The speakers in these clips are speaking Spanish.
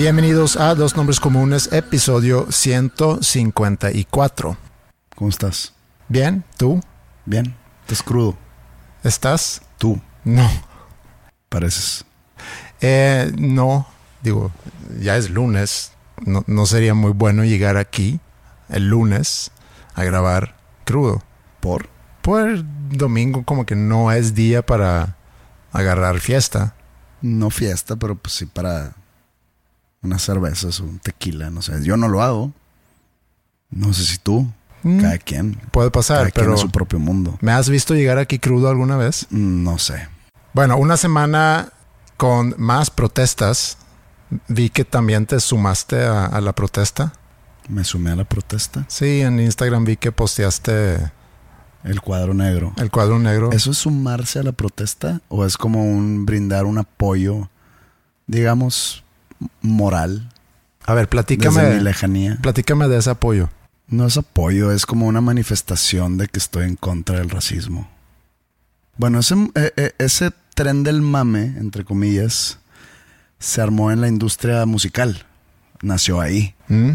Bienvenidos a Dos Nombres Comunes, episodio 154. ¿Cómo estás? ¿Bien? ¿Tú? Bien. ¿Estás crudo? ¿Estás? Tú. No. Pareces. Eh, no. Digo, ya es lunes. No, no sería muy bueno llegar aquí el lunes a grabar crudo. ¿Por? Por domingo como que no es día para agarrar fiesta. No fiesta, pero pues sí para unas cervezas un tequila, no sé. Yo no lo hago. No sé si tú. Mm, Cada quien. Puede pasar, Cada quien pero en su propio mundo. ¿me has visto llegar aquí crudo alguna vez? Mm, No sé. Bueno, una semana con más protestas. Vi que también te sumaste a, a la protesta. Me sumé a la protesta. Sí, en Instagram vi que posteaste El cuadro negro. el cuadro negro. ¿Eso es sumarse a la protesta? ¿O es como un brindar un apoyo, digamos, moral? A ver, Desde mi platícame, lejanía. platícame de ese apoyo. No es apoyo, es como una manifestación de que estoy en contra del racismo. Bueno, ese, eh, eh, ese tren del mame, entre comillas, se armó en la industria musical. Nació ahí. ¿Mm?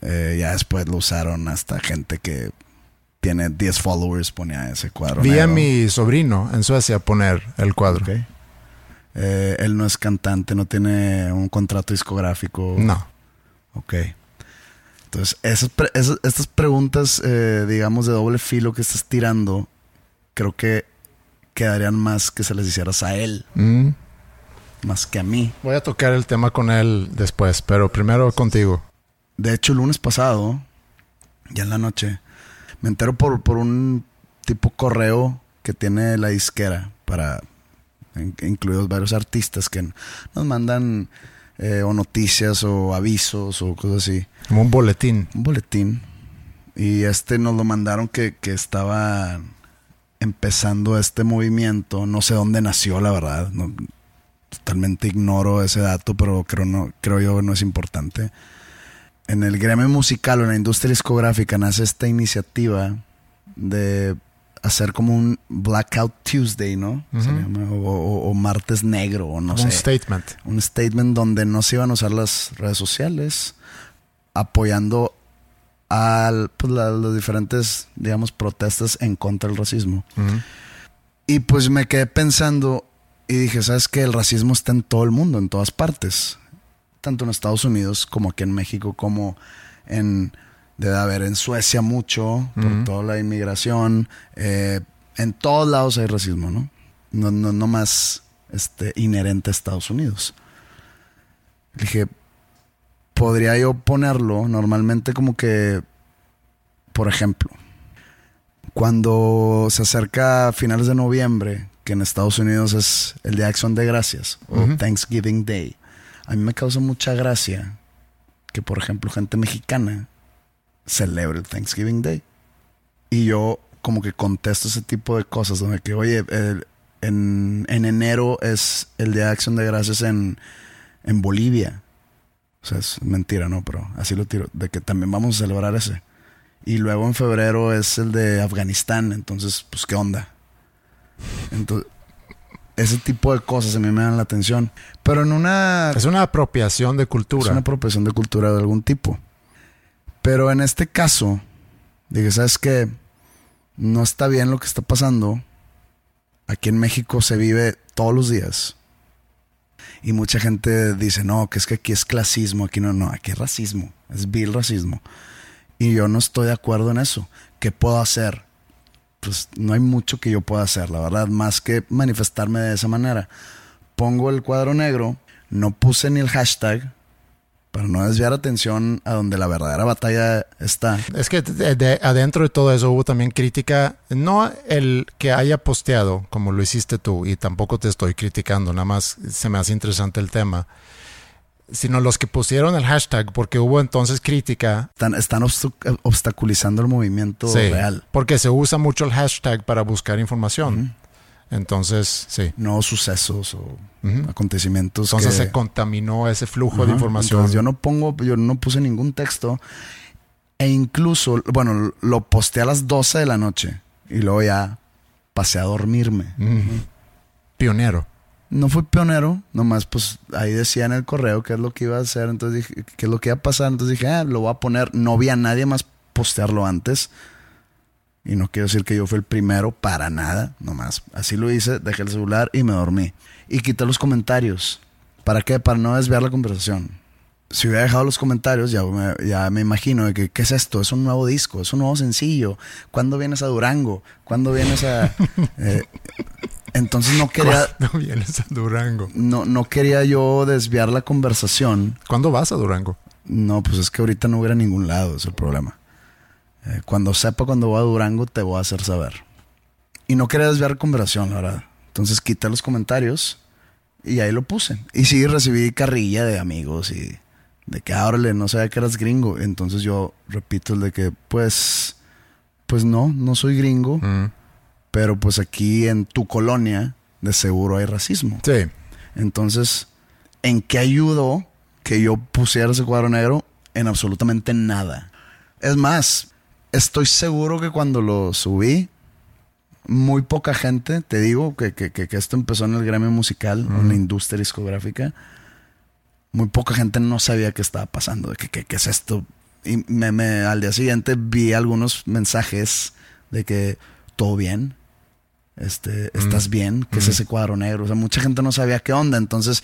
Eh, ya después lo usaron hasta gente que tiene 10 followers, ponía ese cuadro. Vi a mi sobrino en Suecia poner el cuadro. Ok. Eh, él no es cantante, no tiene un contrato discográfico. No. Ok. Entonces, esas estas preguntas, eh, digamos, de doble filo que estás tirando, creo que quedarían más que se les hicieras a él, ¿Mm? más que a mí. Voy a tocar el tema con él después, pero primero contigo. De hecho, el lunes pasado, ya en la noche, me entero por, por un tipo correo que tiene la disquera para incluidos varios artistas que nos mandan eh, o noticias o avisos o cosas así. Como un boletín. un boletín y este nos lo mandaron que, que estaba empezando este movimiento. No sé dónde nació, la verdad. No- totalmente ignoro ese dato, pero creo, no, creo yo que no es importante. En el gremio musical o en la industria discográfica nace esta iniciativa de hacer como un Blackout Tuesday, ¿no? Se llama, o, o- o martes negro, o no Como un sé statement. un statement donde no se iban a usar las redes sociales, apoyando a pues, la- las diferentes, digamos, protestas en contra del racismo. Y pues me quedé pensando y dije, ¿sabes qué? El racismo está en todo el mundo, en todas partes. Tanto en Estados Unidos como aquí en México, como en, debe haber en Suecia mucho, por toda la inmigración. eh, en todos lados hay racismo, ¿no? No, no, no más este, inherente a Estados Unidos. Dije, podría yo ponerlo normalmente como que, por ejemplo, cuando se acerca a finales de noviembre, que en Estados Unidos es el Día de Acción de Gracias o. Thanksgiving Day, a mí me causa mucha gracia que, por ejemplo, gente mexicana celebre el Thanksgiving Day. Y yo como que contesto ese tipo de cosas, donde que, oye, el- en, en enero es el Día de Acción de Gracias en, en Bolivia. O sea, es mentira, ¿no? Pero así lo tiro, de que también vamos a celebrar ese. Y luego en febrero es el de Afganistán, entonces, pues, ¿qué onda? Entonces, ese tipo de cosas a mí me dan la atención. Pero en una... Es una apropiación de cultura. Es una apropiación de cultura de algún tipo. Pero en este caso, dije, ¿sabes qué? No está bien lo que está pasando. Aquí en México se vive todos los días. Y mucha gente dice, no, que es que aquí es clasismo, aquí no, no, aquí es racismo, es vil racismo. Y yo no estoy de acuerdo en eso. ¿Qué puedo hacer? Pues no hay mucho que yo pueda hacer, la verdad, más que manifestarme de esa manera. Pongo el cuadro negro, no puse ni el hashtag, para no desviar atención a donde la verdadera batalla está. Es que de, adentro de todo eso hubo también crítica, no el que haya posteado como lo hiciste tú, y tampoco te estoy criticando, nada más se me hace interesante el tema, sino los que pusieron el hashtag, porque hubo entonces crítica. Están, obstaculizando el movimiento real. Porque se usa mucho el hashtag para buscar información. Entonces, sí. No sucesos o acontecimientos. Entonces se contaminó ese flujo de información. yo no pongo, yo no puse ningún texto. E incluso, bueno, lo posté a las 12 de la noche. Y luego ya pasé a dormirme. Pionero. No fui pionero, nomás pues ahí decía en el correo qué es lo que iba a hacer, entonces dije, qué es lo que iba a pasar, entonces dije, ah, lo voy a poner, no vi a nadie más postearlo antes, y no quiero decir que yo fui el primero para nada, nomás. Así lo hice, dejé el celular y me dormí. Y quité los comentarios. ¿Para qué? Para no desviar la conversación. Si hubiera dejado los comentarios, ya me, ya me imagino de que, ¿qué es esto? Es un nuevo disco, es un nuevo sencillo. ¿Cuándo vienes a Durango? ¿Cuándo vienes a...? Eh, entonces no quería... ¿Cuándo vienes a Durango? No, no quería yo desviar la conversación. ¿Cuándo vas a Durango? No, pues es que ahorita no hubiera ningún lado, es el problema. Eh, cuando sepa cuando voy a Durango, te voy a hacer saber. Y no quería desviar conversación, la verdad. Entonces quité los comentarios y ahí lo puse. Y sí, recibí carrilla de amigos y de que, ábrele, ah, no sabía que eras gringo. Entonces yo repito el de que, pues, pues no, no soy gringo. Mm. Pero pues aquí en tu colonia, de seguro hay racismo. Sí. Entonces, ¿en qué ayudó que yo pusiera ese cuadro negro? En absolutamente nada. Es más, estoy seguro que cuando lo subí, muy poca gente, te digo que, esto empezó en el gremio musical, en la industria discográfica, muy poca gente no sabía qué estaba pasando, de qué es esto. Y me, al día siguiente vi algunos mensajes de que todo bien, este, estás bien, que es ese cuadro negro. O sea, mucha gente no sabía qué onda. Entonces,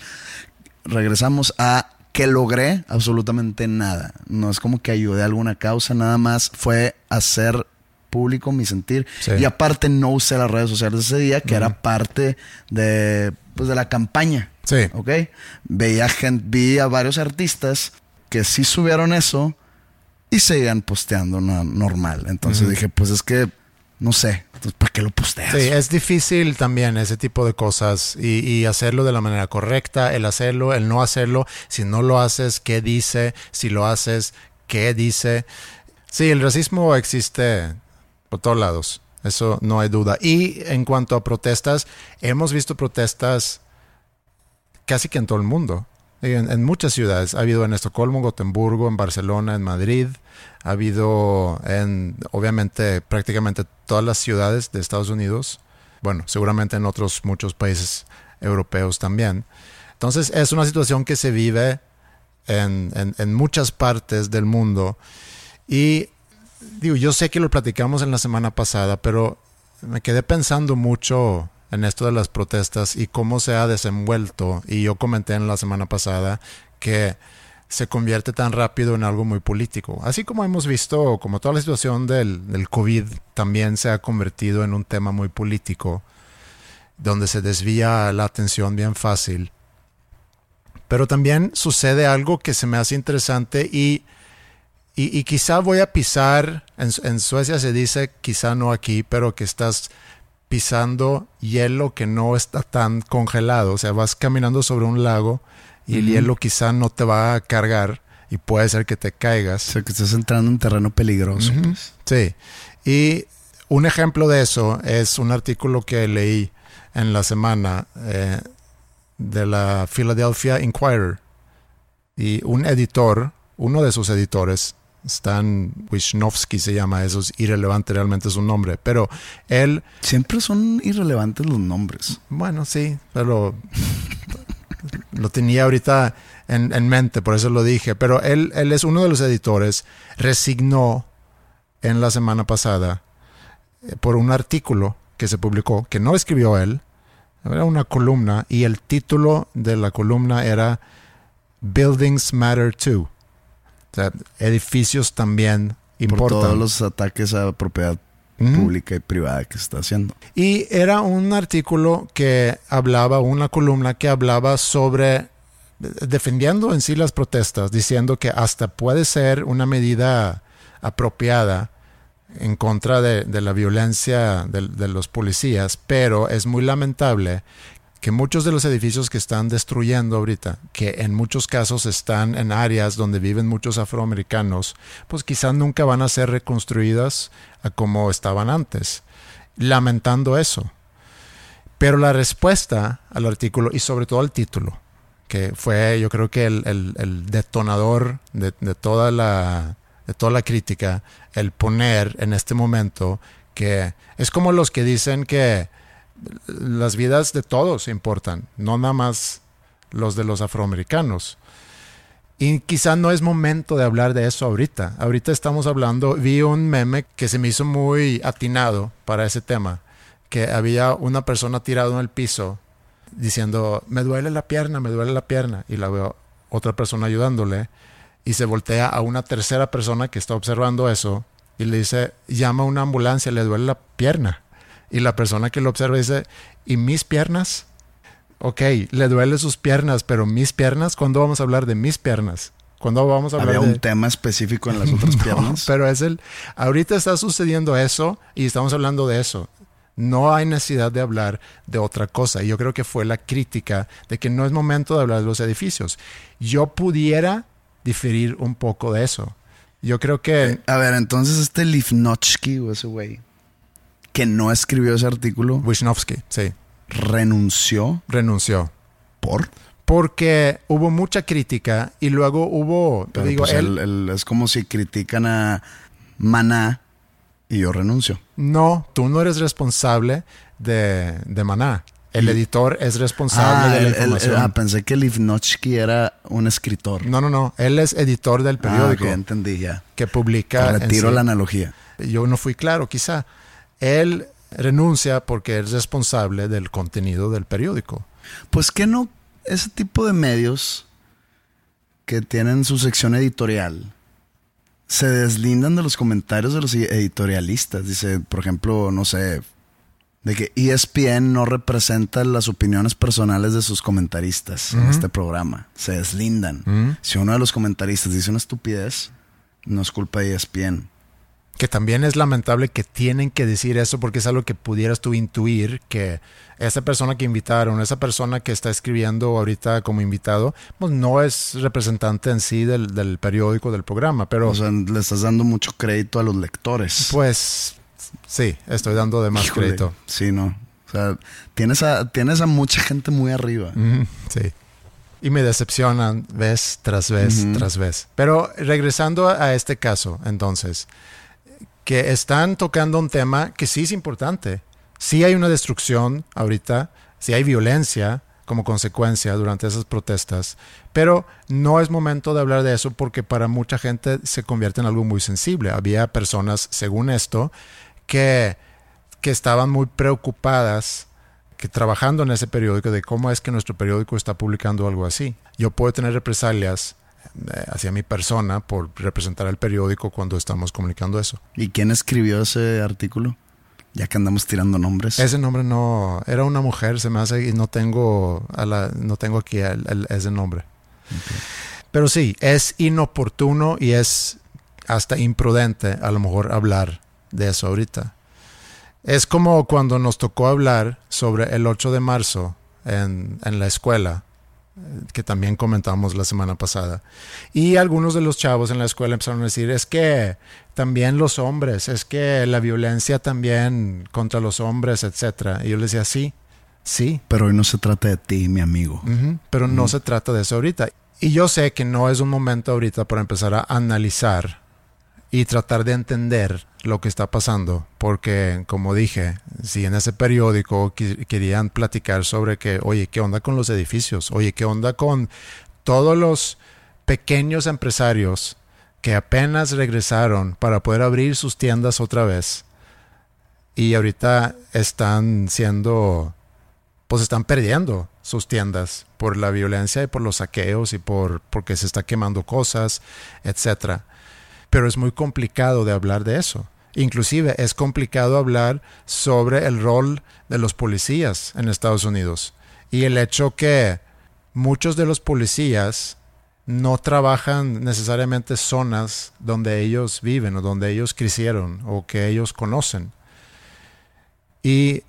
regresamos a que logré absolutamente nada. No es como que ayudé a alguna causa, nada más fue hacer público mi sentir. Y aparte no usé las redes sociales ese día, que era parte de, pues, de la campaña. Sí. ¿Ok? Veía gente, vi a varios artistas que sí subieron eso y seguían posteando normal. Entonces dije, pues es que no sé, ¿para qué lo posteas? Sí, es difícil también ese tipo de cosas y, hacerlo de la manera correcta, el hacerlo, el no hacerlo, si no lo haces, ¿qué dice? Si lo haces, ¿qué dice? Sí, el racismo existe por todos lados, eso no hay duda. Y en cuanto a protestas, hemos visto protestas casi que en todo el mundo. En, muchas ciudades. Ha habido en Estocolmo, en Gotemburgo, en Barcelona, en Madrid. Ha habido en, obviamente, prácticamente todas las ciudades de Estados Unidos. Bueno, seguramente en otros muchos países europeos también. Entonces es una situación que se vive en, en muchas partes del mundo. Y digo, yo sé que lo platicamos en la semana pasada, pero me quedé pensando mucho en esto de las protestas y cómo se ha desenvuelto. Y yo comenté en la semana pasada que se convierte tan rápido en algo muy político. Así como hemos visto, como toda la situación del, del COVID también se ha convertido en un tema muy político, donde se desvía la atención bien fácil. Pero también sucede algo que se me hace interesante y, y, quizá voy a pisar, en, en Suecia se dice, quizá no aquí, pero que estás pisando hielo que no está tan congelado. O sea, vas caminando sobre un lago y el hielo quizá no te va a cargar y puede ser que te caigas. O sea, que estás entrando en terreno peligroso. Pues. Sí. Y un ejemplo de eso es un artículo que leí en la semana eh, de la Philadelphia Inquirer. Y un editor, uno de sus editores, Stan Wisnowski se llama, eso es irrelevante realmente su nombre, pero él... Siempre son irrelevantes los nombres. Bueno, sí, pero lo tenía ahorita en, en, mente, por eso lo dije, pero él, él es uno de los editores, resignó en la semana pasada eh, por un artículo que se publicó, que no escribió él, era una columna y el título de la columna era Buildings Matter Too. O sea, edificios también importan. Por todos los ataques a propiedad pública y privada que se está haciendo. Y era un artículo que hablaba, una columna que hablaba sobre defendiendo en sí las protestas, diciendo que hasta puede ser una medida apropiada en contra de, de la violencia de, de, los policías, pero es muy lamentable que muchos de los edificios que están destruyendo ahorita, que en muchos casos están en áreas donde viven muchos afroamericanos, pues quizás nunca van a ser reconstruidas a como estaban antes, lamentando eso. Pero la respuesta al artículo y sobre todo al título, que fue yo creo que el, detonador de, de, toda la, de toda la crítica, el poner en este momento que es como los que dicen que las vidas de todos importan, no nada más los de los afroamericanos. Y quizá no es momento de hablar de eso ahorita. Ahorita estamos hablando, vi un meme que se me hizo muy atinado para ese tema, que había una persona tirada en el piso diciendo, me duele la pierna, me duele la pierna, y la veo otra persona ayudándole, y se voltea a una tercera persona que está observando eso, y le dice, llama a una ambulancia, le duele la pierna. Y la persona que lo observa dice, ¿y mis piernas? Ok, le duele sus piernas, pero mis piernas, ¿cuándo vamos a hablar de mis piernas? ¿Cuándo vamos a hablar ¿Había de... un tema específico en las otras No, piernas? pero es el... Ahorita está sucediendo eso y estamos hablando de eso. No hay necesidad de hablar de otra cosa. Y yo creo que fue la crítica de que no es momento de hablar de los edificios. Yo pudiera diferir un poco de eso. Yo creo que... A ver, entonces este Lifnotsky o ese güey que no escribió ese artículo Wisnowski, sí, renunció renunció. por. Porque hubo mucha crítica y luego hubo... Pero digo, pues él- él- él- es como si critican a Maná y yo renuncio. No, tú no eres responsable de, de Maná. El editor es responsable Ah, de la él- él- información. ah, pensé que Lifnotsky era un escritor. no, no, no. Él es editor del Ah, periódico ok, entendí ya. que publica. en Retiro sí. la analogía. Yo no fui claro, quizá. Él renuncia porque es responsable del contenido del periódico. Pues que no, ese tipo de medios que tienen su sección editorial se deslindan de los comentarios de los editorialistas. Dice, por ejemplo, no sé, de que ESPN no representa las opiniones personales de sus comentaristas en este programa. Se deslindan. Si uno de los comentaristas dice una estupidez, no es culpa de ESPN. Que también es lamentable que tienen que decir eso porque es algo que pudieras tú intuir que esa persona que invitaron, esa persona que está escribiendo ahorita como invitado, pues no es representante en sí del, del periódico, del programa. Pero O sea, le estás dando mucho crédito a los lectores. pues sí, estoy dando de más Híjole, crédito. Sí, no. O sea, tienes a, tienes a mucha gente muy arriba. Sí. Y me decepcionan vez tras vez tras vez. Pero regresando a este caso, entonces, que están tocando un tema que sí es importante. Sí hay una destrucción ahorita, sí hay violencia como consecuencia durante esas protestas, pero no es momento de hablar de eso porque para mucha gente se convierte en algo muy sensible. Había personas, según esto, que, que estaban muy preocupadas que trabajando en ese periódico de cómo es que nuestro periódico está publicando algo así. Yo puedo tener represalias hacia mi persona por representar al periódico cuando estamos comunicando eso. ¿Y quién escribió ese artículo? Ya que andamos tirando nombres. Ese nombre no era una mujer, se me hace y no tengo a la, no tengo aquí el- el- ese nombre. Pero sí, es inoportuno y es hasta imprudente a lo mejor hablar de eso ahorita. Es como cuando nos tocó hablar sobre el 8 de marzo en, en la escuela, eh, que también comentamos la semana pasada. Y algunos de los chavos en la escuela empezaron a decir, es que también los hombres, es que la violencia también contra los hombres, etcétera. Y yo les decía, sí, sí, Pero hoy no se trata de ti, mi amigo. Pero no se trata de eso ahorita. Y yo sé que no es un momento ahorita para empezar a analizar y tratar de entender lo que está pasando, porque como dije, si en ese periódico querían platicar sobre que, oye, ¿qué onda con los edificios? Oye, ¿qué onda con todos los pequeños empresarios que apenas regresaron para poder abrir sus tiendas otra vez y ahorita están siendo, pues están perdiendo sus tiendas por la violencia y por los saqueos y por porque se está quemando cosas, etcétera. Pero es muy complicado de hablar de eso. Inclusive es complicado hablar sobre el rol de los policías en Estados Unidos y el hecho que muchos de los policías no trabajan necesariamente zonas donde ellos viven o donde ellos crecieron o que ellos conocen. Y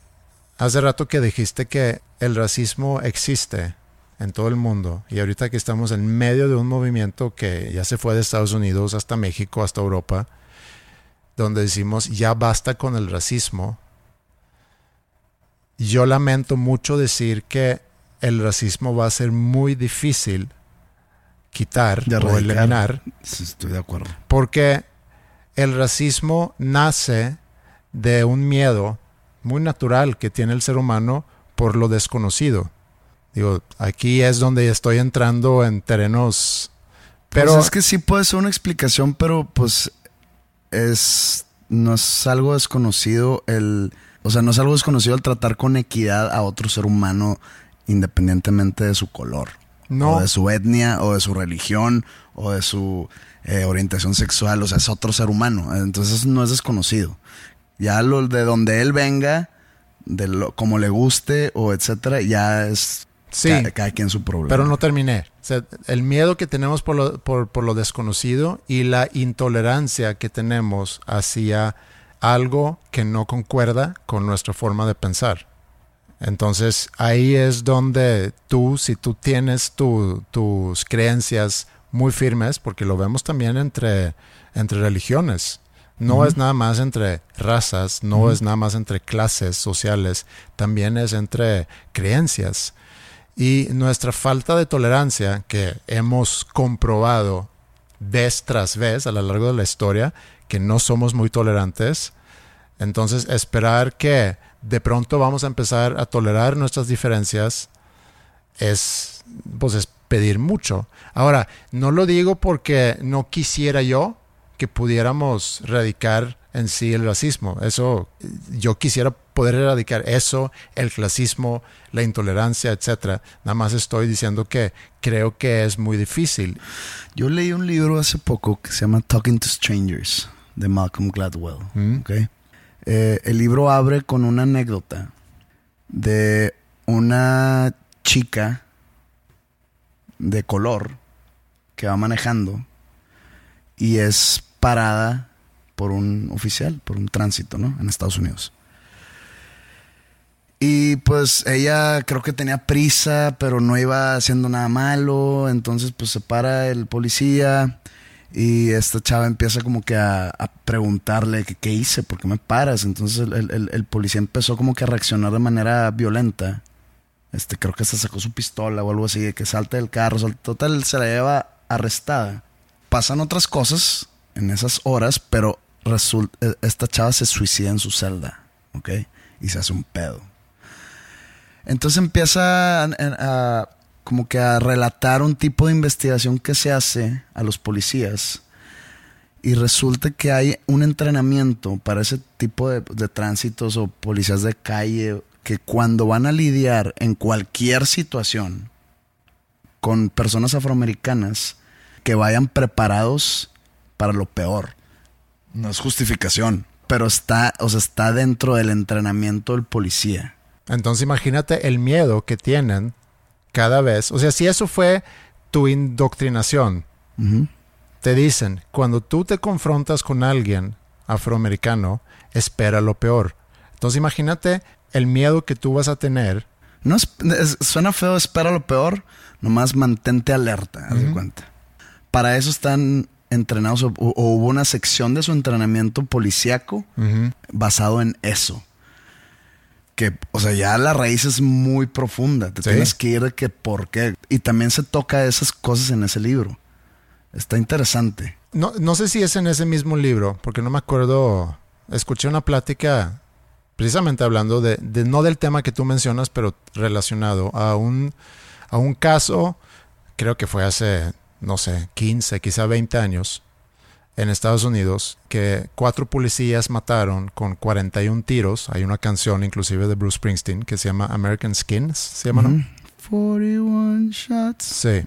hace rato que dijiste que el racismo existe en todo el mundo y ahorita que estamos en medio de un movimiento que ya se fue de Estados Unidos hasta México, hasta Europa, donde decimos ya basta con el racismo, yo lamento mucho decir que el racismo va a ser muy difícil quitar o eliminar. Estoy de acuerdo. Porque el racismo nace de un miedo muy natural que tiene el ser humano por lo desconocido. Digo, aquí es donde estoy entrando en terrenos. Pues pero es que sí puede ser una explicación, pero pues es no es algo desconocido el, o sea, no es algo desconocido el tratar con equidad a otro ser humano independientemente de su color, no. o de su etnia, o de su religión, o de su eh, orientación sexual, o sea, es otro ser humano, entonces no es desconocido. Ya lo de donde él venga, de lo, como le guste o etcétera, ya es sí, cada, quien su problema. Pero no terminé. el miedo que tenemos por lo, por, por lo desconocido y la intolerancia que tenemos hacia algo que no concuerda con nuestra forma de pensar. Entonces ahí es donde tú, si tú tienes tus creencias muy firmes, porque lo vemos también entre, entre religiones, no es nada más entre razas, no es nada más entre clases sociales, también es entre creencias. Y nuestra falta de tolerancia que hemos comprobado vez tras vez a lo largo de la historia, que no somos muy tolerantes, entonces esperar que de pronto vamos a empezar a tolerar nuestras diferencias es, pues es pedir mucho. Ahora, no lo digo porque no quisiera yo que pudiéramos erradicar en sí el racismo. Eso, yo quisiera poder erradicar eso, el clasismo, la intolerancia, etcétera. Nada más estoy diciendo que creo que es muy difícil. Yo leí un libro hace poco que se llama Talking to Strangers de Malcolm Gladwell. Mm. Eh, el libro abre con una anécdota de una chica de color que va manejando y es parada por un oficial, por un tránsito, ¿no? En Estados Unidos. Y pues ella creo que tenía prisa, pero no iba haciendo nada malo. Entonces pues se para el policía y esta chava empieza como que a, preguntarle qué hice, por qué me paras. Entonces el, policía empezó como que a reaccionar de manera violenta. Este, creo que se sacó su pistola o algo así, que salta del carro. total, se la lleva arrestada. Pasan otras cosas en esas horas, pero resulta, e, esta chava se suicida en su celda, ¿ok? Y se hace un pedo. Entonces empieza a, como que a relatar un tipo de investigación que se hace a los policías y resulta que hay un entrenamiento para ese tipo de, de, tránsitos o policías de calle que cuando van a lidiar en cualquier situación con personas afroamericanas que vayan preparados para lo peor. No es justificación, pero está, o sea, está dentro del entrenamiento del policía. Entonces imagínate el miedo que tienen cada vez. O sea, si eso fue tu indoctrinación, te dicen, cuando tú te confrontas con alguien afroamericano, espera lo peor. Entonces imagínate el miedo que tú vas a tener. No suena feo, espera lo peor, nomás mantente alerta, haz de cuenta. Para eso están entrenados o, hubo una sección de su entrenamiento policíaco basado en eso. Que, o sea, ya la raíz es muy profunda. Te tienes que ir de que por qué. Y también se toca esas cosas en ese libro. Está interesante. No, no sé si es en ese mismo libro, porque no me acuerdo. Escuché una plática precisamente hablando de, de no del tema que tú mencionas, pero relacionado a un, a un caso, creo que fue hace, no sé, 15, quizá 20 años, en Estados Unidos, que cuatro policías mataron con 41 tiros. Hay una canción inclusive de Bruce Springsteen que se llama American Skins, ¿se llama, no? 41 shots. Sí.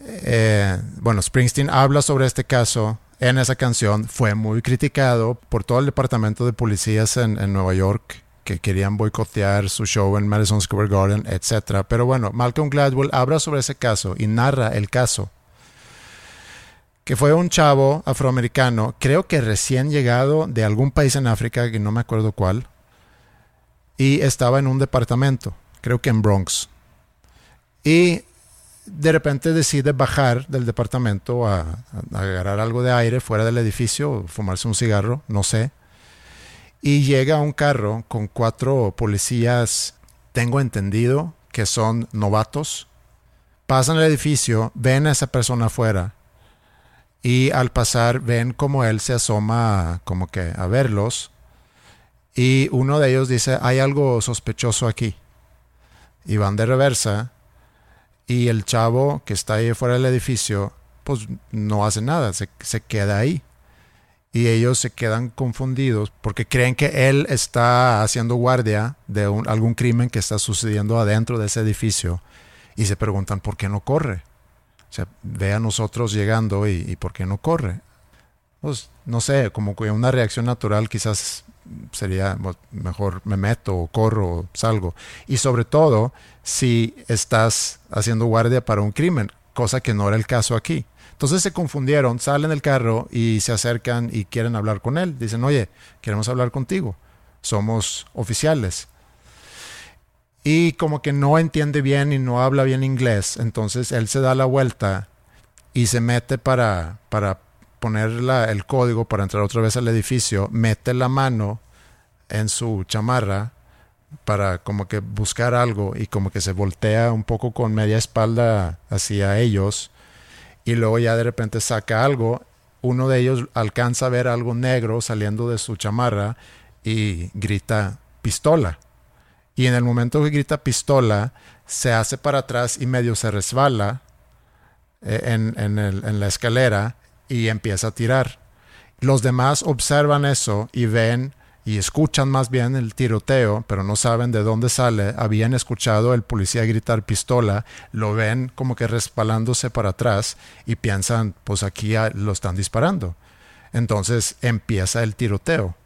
Eh, bueno, Springsteen habla sobre este caso en esa canción. Fue muy criticado por todo el departamento de policías en, en Nueva York que querían boicotear su show en Madison Square Garden, etc. Pero bueno, Malcolm Gladwell habla sobre ese caso y narra el caso. Que fue un chavo afroamericano, creo que recién llegado de algún país en África, que no me acuerdo cuál, y estaba en un departamento, creo que en Bronx. Y de repente decide bajar del departamento a, agarrar algo de aire fuera del edificio, fumarse un cigarro, no sé. Y llega a un carro con cuatro policías, tengo entendido que son novatos. Pasan el edificio, ven a esa persona afuera y al pasar ven como él se asoma como que a verlos y uno de ellos dice, hay algo sospechoso aquí. Y van de reversa y el chavo que está ahí fuera del edificio, pues no hace nada, se, se, queda ahí. Y ellos se quedan confundidos porque creen que él está haciendo guardia de un, algún crimen que está sucediendo adentro de ese edificio. Y se preguntan por qué no corre. O sea, ve a nosotros llegando y, y por qué no corre. Pues no sé, como que una reacción natural quizás sería mejor me meto o corro o salgo. Y sobre todo si estás haciendo guardia para un crimen, cosa que no era el caso aquí. Entonces se confundieron, salen del carro y se acercan y quieren hablar con él. Dicen, oye, queremos hablar contigo. Somos oficiales. Y como que no entiende bien y no habla bien inglés. Entonces él se da la vuelta y se mete para, para poner la, el código para entrar otra vez al edificio. Mete la mano en su chamarra para como que buscar algo y como que se voltea un poco con media espalda hacia ellos y luego ya de repente saca algo. Uno de ellos alcanza a ver algo negro saliendo de su chamarra y grita pistola. Y en el momento que grita pistola, se hace para atrás y medio se resbala en, en, en la escalera y empieza a tirar. Los demás observan eso y ven y escuchan más bien el tiroteo, pero no saben de dónde sale. Habían escuchado el policía gritar pistola, lo ven como que resbalándose para atrás y piensan, pues aquí lo están disparando. Entonces empieza el tiroteo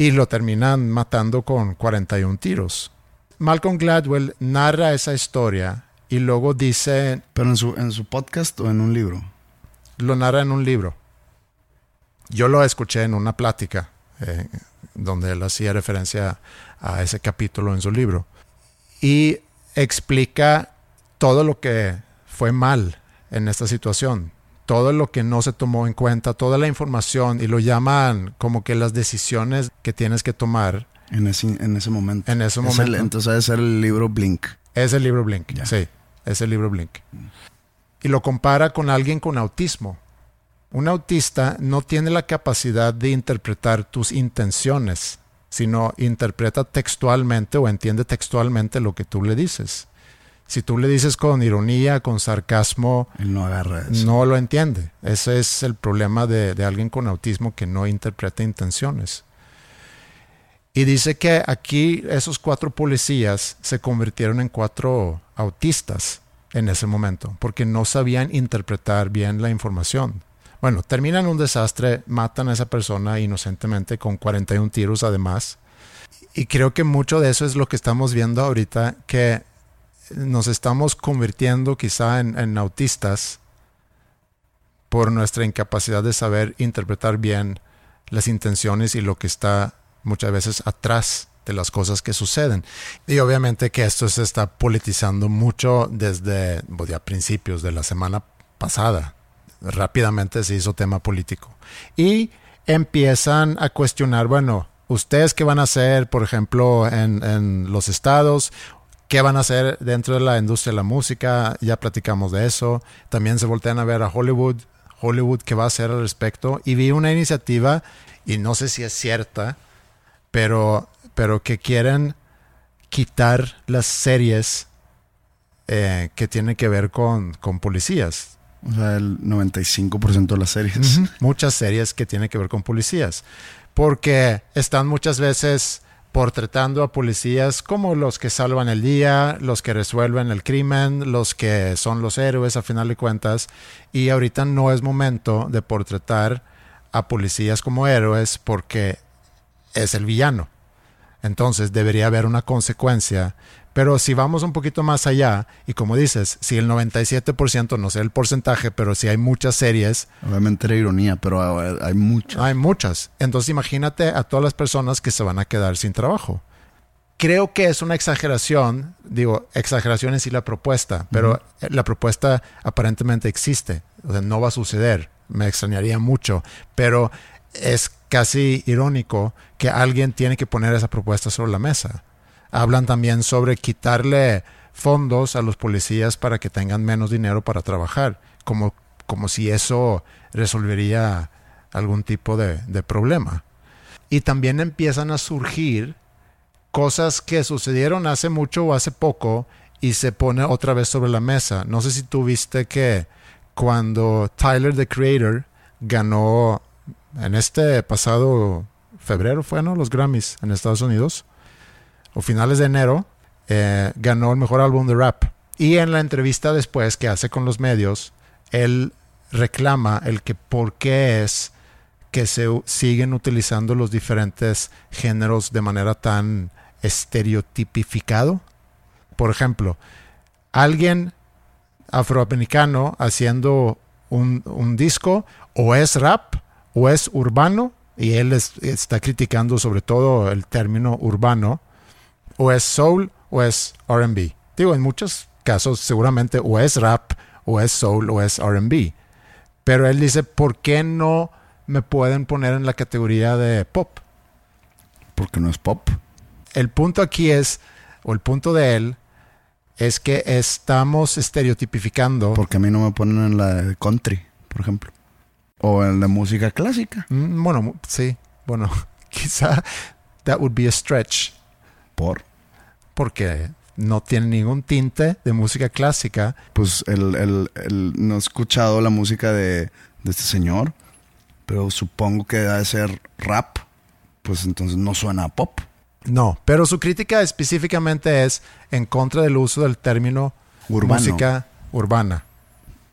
y lo terminan matando con 41 tiros. Malcolm Gladwell narra esa historia y luego dice... ¿Pero en su, en su podcast o en un libro? Lo narra en un libro. Yo lo escuché en una plática. Eh, donde él hacía referencia a ese capítulo en su libro. Y explica todo lo que fue mal en esta situación, todo lo que no se tomó en cuenta, toda la información, y lo llaman como que las decisiones que tienes que tomar. En ese, en ese momento. En ese momento. El, entonces ser el libro Blink. Es el libro Blink, sí, es el libro Blink. Y lo compara con alguien con autismo. Un autista no tiene la capacidad de interpretar tus intenciones, sino interpreta textualmente o entiende textualmente lo que tú le dices. Si tú le dices con ironía, con sarcasmo, Él no agarra eso. No lo entiende. Ese es el problema de, de alguien con autismo que no interpreta intenciones. Y dice que aquí esos cuatro policías se convirtieron en cuatro autistas en ese momento, porque no sabían interpretar bien la información. Bueno, terminan un desastre, matan a esa persona inocentemente con 41 tiros además. Y creo que mucho de eso es lo que estamos viendo ahorita, que nos estamos convirtiendo quizá en, en autistas por nuestra incapacidad de saber interpretar bien las intenciones y lo que está muchas veces atrás de las cosas que suceden. Y obviamente que esto se está politizando mucho desde pues, a principios de la semana pasada. Rápidamente se hizo tema político. Y empiezan a cuestionar, bueno, ustedes qué van a hacer, por ejemplo, en, en los estados, qué van a hacer dentro de la industria de la música, ya platicamos de eso. También se voltean a ver a Hollywood. Hollywood qué va a hacer al respecto y vi una iniciativa y no sé si es cierta, pero, pero que quieren quitar las series eh, que tienen que ver con, con policías. O sea, el 95% de las series. Muchas series que tienen que ver con policías. Porque están muchas veces portretando a policías como los que salvan el día, los que resuelven el crimen, los que son los héroes a final de cuentas. Y ahorita no es momento de portretar a policías como héroes porque es el villano. Entonces debería haber una consecuencia. Pero si vamos un poquito más allá, y como dices, si el 97%, no sé el porcentaje, pero si hay muchas series. Obviamente era ironía, pero hay muchas. Hay muchas. Entonces imagínate a todas las personas que se van a quedar sin trabajo. Creo que es una exageración, digo, exageración en sí la propuesta, pero la propuesta aparentemente existe. O sea, no va a suceder. Me extrañaría mucho. Pero es casi irónico que alguien tiene que poner esa propuesta sobre la mesa. Hablan también sobre quitarle fondos a los policías para que tengan menos dinero para trabajar, como, como si eso resolvería algún tipo de, de problema. Y también empiezan a surgir cosas que sucedieron hace mucho o hace poco y se pone otra vez sobre la mesa. No sé si tú viste que cuando Tyler the Creator ganó en este pasado febrero fue, ¿no? Los Grammys en Estados Unidos, o finales de enero, eh, ganó el mejor álbum de rap. Y en la entrevista después que hace con los medios, él reclama el que por qué es que se siguen utilizando los diferentes géneros de manera tan estereotipificado. Por ejemplo, alguien afroamericano haciendo un, un disco o es rap o es urbano, y él está criticando sobre todo el término urbano, o es soul o es RB. Digo, en muchos casos seguramente o es rap, o es soul, o es RB. Pero él dice, ¿por qué no me pueden poner en la categoría de pop? Porque no es pop. El punto aquí es, o el punto de él, es que estamos estereotipificando. Porque a mí no me ponen en la de country, por ejemplo. O en la música clásica. Mm, bueno, sí. Bueno, quizá that would be a stretch. ¿Por? Porque no tiene ningún tinte de música clásica. Pues el, el, el, no he escuchado la música de, de este señor, pero supongo que debe ser rap. Pues entonces no suena a pop. No, pero su crítica específicamente es en contra del uso del término Urbano. música urbana.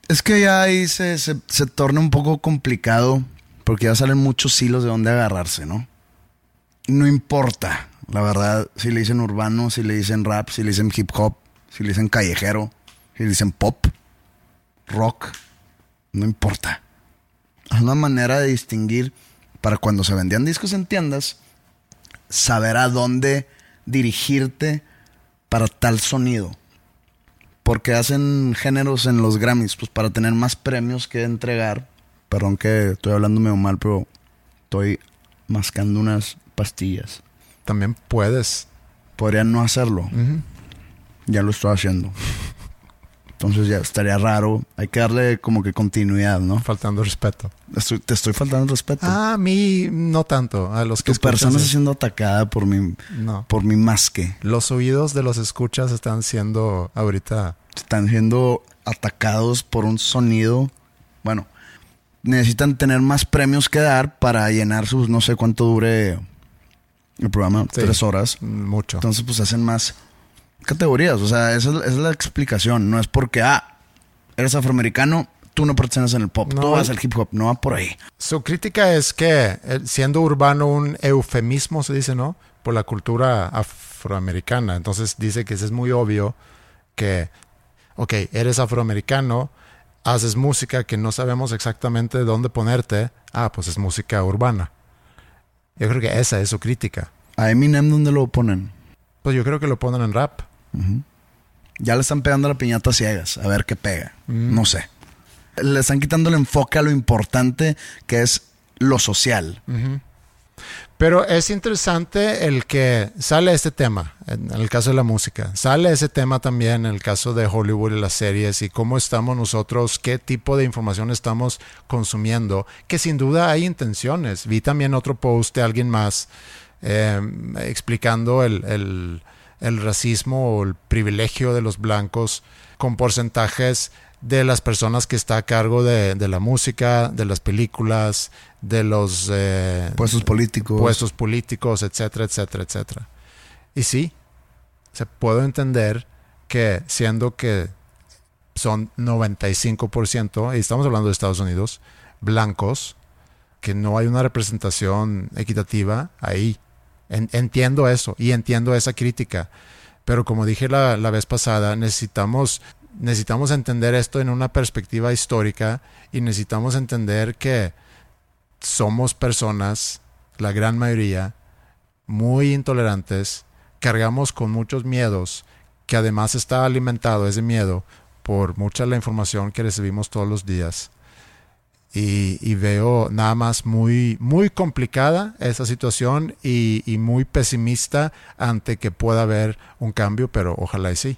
Es que ya ahí se, se, se torna un poco complicado porque ya salen muchos hilos de dónde agarrarse, ¿no? No importa, la verdad, si le dicen urbano, si le dicen rap, si le dicen hip hop, si le dicen callejero, si le dicen pop, rock, no importa. Es una manera de distinguir para cuando se vendían discos en tiendas, saber a dónde dirigirte para tal sonido porque hacen géneros en los Grammys, pues para tener más premios que entregar. Perdón que estoy hablando medio mal, pero estoy mascando unas pastillas. También puedes. Podrían no hacerlo. Uh -huh. Ya lo estoy haciendo. Entonces ya estaría raro. Hay que darle como que continuidad, ¿no? Faltando respeto. Estoy, te estoy faltando respeto. Ah, a mí no tanto. A los que tu persona está siendo atacada por mi, no. por mi masque. Los oídos de los escuchas están siendo ahorita. Están siendo atacados por un sonido. Bueno, necesitan tener más premios que dar para llenar sus, no sé cuánto dure el programa, Sí. tres horas. Mucho. Entonces, pues hacen más categorías. O sea, esa es, esa es la explicación. No es porque, ah, eres afroamericano, tú no perteneces en el pop, No. tú vas al hip hop, no va por ahí. Su crítica es que eh, siendo urbano un eufemismo, se dice, ¿no? Por la cultura afroamericana. Entonces dice que eso es muy obvio que, ok, eres afroamericano, haces música que no sabemos exactamente dónde ponerte. Ah, pues es música urbana. Yo creo que esa es su crítica. A Eminem, ¿dónde lo ponen? Pues yo creo que lo ponen en rap. Ya le están pegando la piñata ciegas, a ver qué pega. Mm. No sé. Le están quitando el enfoque a lo importante que es lo social. Ujú. Pero es interesante el que sale este tema, en el caso de la música, sale ese tema también en el caso de Hollywood y las series y cómo estamos nosotros, qué tipo de información estamos consumiendo, que sin duda hay intenciones. Vi también otro post de alguien más eh, explicando el, el, el racismo o el privilegio de los blancos con porcentajes de las personas que está a cargo de, de la música, de las películas, de los eh, puestos políticos. puestos políticos, etcétera, etcétera, etcétera. Y sí, se puedo entender que siendo que son 95%, y estamos hablando de Estados Unidos, blancos, que no hay una representación equitativa ahí. En, entiendo eso y entiendo esa crítica. Pero como dije la, la vez pasada, necesitamos necesitamos entender esto en una perspectiva histórica y necesitamos entender que somos personas, la gran mayoría, muy intolerantes, cargamos con muchos miedos, que además está alimentado ese miedo por mucha la información que recibimos todos los días. Y, veo nada más muy, muy complicada esa situación y, y muy pesimista ante que pueda haber un cambio, pero ojalá y sí.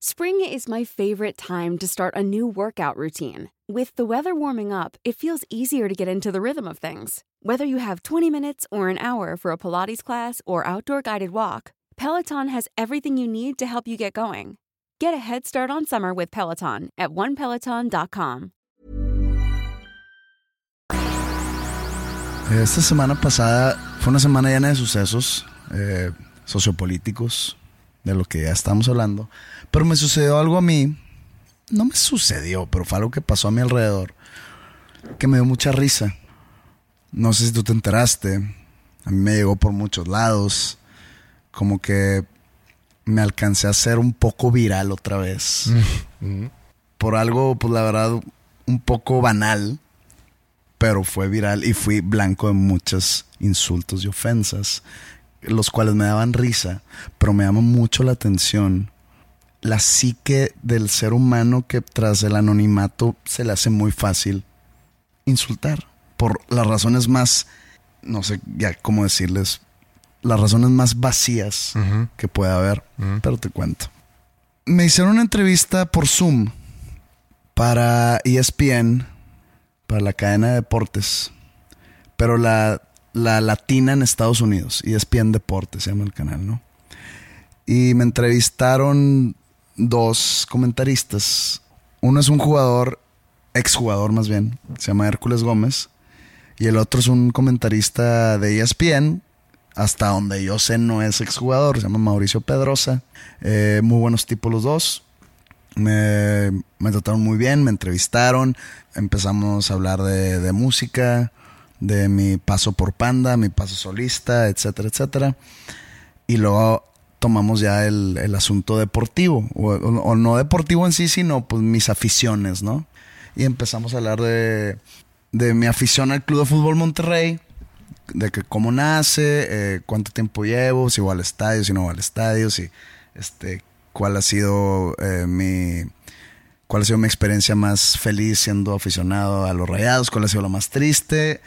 Spring is my favorite time to start a new workout routine. With the weather warming up, it feels easier to get into the rhythm of things. Whether you have 20 minutes or an hour for a Pilates class or outdoor guided walk, Peloton has everything you need to help you get going. Get a head start on summer with Peloton at onepeloton.com. Esta semana pasada fue una semana llena de sucesos eh, sociopolíticos, de lo que ya estamos hablando. Pero me sucedió algo a mí. No me sucedió, pero fue algo que pasó a mi alrededor. Que me dio mucha risa. No sé si tú te enteraste. A mí me llegó por muchos lados. Como que me alcancé a hacer un poco viral otra vez. por algo, pues la verdad, un poco banal. Pero fue viral y fui blanco de muchos insultos y ofensas los cuales me daban risa, pero me llama mucho la atención la psique del ser humano que tras el anonimato se le hace muy fácil insultar por las razones más, no sé ya cómo decirles, las razones más vacías que puede haber, pero te cuento. Me hicieron una entrevista por Zoom para ESPN, para la cadena de deportes, pero la la latina en Estados Unidos. Y ESPN Deportes se llama el canal, ¿no? Y me entrevistaron dos comentaristas. Uno es un jugador, exjugador más bien, se llama Hércules Gómez. Y el otro es un comentarista de ESPN, hasta donde yo sé no es exjugador, se llama Mauricio Pedrosa. Eh, muy buenos tipos los dos. Me, me, trataron muy bien, me entrevistaron, empezamos a hablar de, de música, de mi paso por Panda, mi paso solista, etcétera, etcétera. Y luego tomamos ya el, asunto deportivo, o, no deportivo en sí, sino pues mis aficiones, ¿no? Y empezamos a hablar de, de mi afición al Club de Fútbol Monterrey, de que cómo nace, eh, cuánto tiempo llevo, si voy al estadio, si no voy al estadio, si este, cuál ha sido eh, mi cuál ha sido mi experiencia más feliz siendo aficionado a los rayados, cuál ha sido la más triste.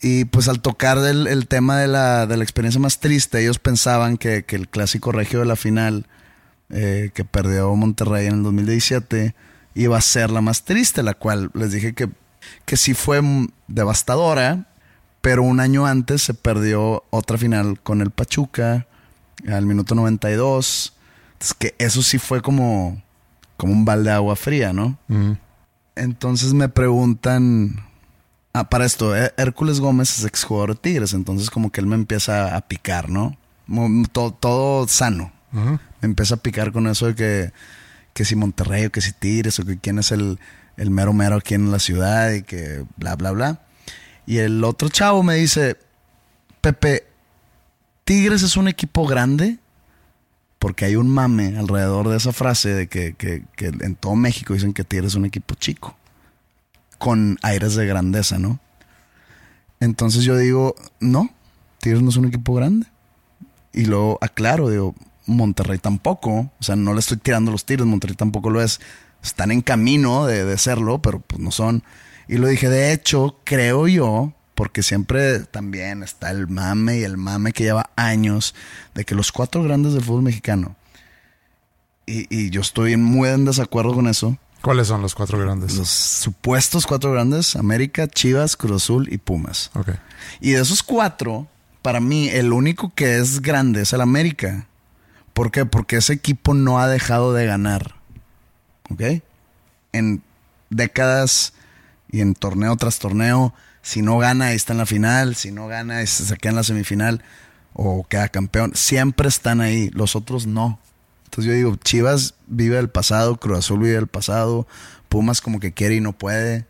Y pues al tocar el, tema de la, de la, experiencia más triste, ellos pensaban que, el clásico regio de la final, eh, que perdió Monterrey en el 2017, iba a ser la más triste, la cual les dije que, que sí fue devastadora, pero un año antes se perdió otra final con el Pachuca, al minuto 92. Entonces que eso sí fue como como un balde de agua fría, ¿no? Entonces me preguntan, Ah, para esto, Hércules Gómez es exjugador de Tigres, entonces como que él me empieza a picar, ¿no? Todo, todo sano. Me empieza a picar con eso de que, que si Monterrey o que si Tigres o que quién es el, el mero mero aquí en la ciudad y que bla, bla, bla. Y el otro chavo me dice, Pepe, Tigres es un equipo grande porque hay un mame alrededor de esa frase de que, que, que en todo México dicen que Tigres es un equipo chico con aires de grandeza, ¿no? Entonces yo digo, no, Tigres no es un equipo grande. Y luego aclaro, digo, Monterrey tampoco, o sea, no le estoy tirando los tiros, Monterrey tampoco lo es. Están en camino de, de serlo, pero pues no son. Y lo dije, de hecho, creo yo, porque siempre también está el mame y el mame que lleva años de que los cuatro grandes del fútbol mexicano, y, y yo estoy muy en desacuerdo con eso, ¿Cuáles son los cuatro grandes? Los supuestos cuatro grandes, América, Chivas, Cruz Azul y Pumas. Y de esos cuatro, para mí, el único que es grande es el América. ¿Por qué? Porque ese equipo no ha dejado de ganar. ¿Ok? En décadas y en torneo tras torneo, si no gana, ahí está en la final. Si no gana, se queda en la semifinal o queda campeón. Siempre están ahí. Los otros no. Entonces yo digo, Chivas vive del pasado, Cruz Azul vive del pasado, Pumas como que quiere y no puede.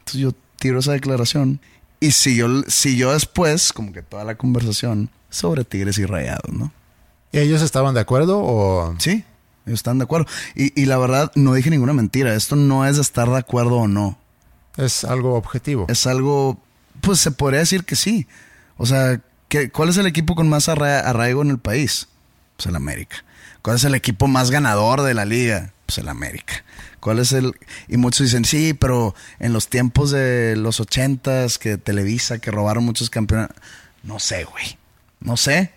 Entonces yo tiro esa declaración y siguió, siguió después como que toda la conversación sobre Tigres y Rayados, ¿no? ¿Y ellos estaban de acuerdo o...? Sí, ellos están de acuerdo. Y, y la verdad, no dije ninguna mentira. Esto no es estar de acuerdo o no. Es algo objetivo. Es algo... Pues se podría decir que sí. O sea, ¿cuál es el equipo con más arraigo en el país? Pues el América. ¿Cuál es el equipo más ganador de la liga? Pues el América. ¿Cuál es el...? Y muchos dicen, sí, pero en los tiempos de los ochentas, que Televisa, que robaron muchos campeones. No sé, güey. No sé.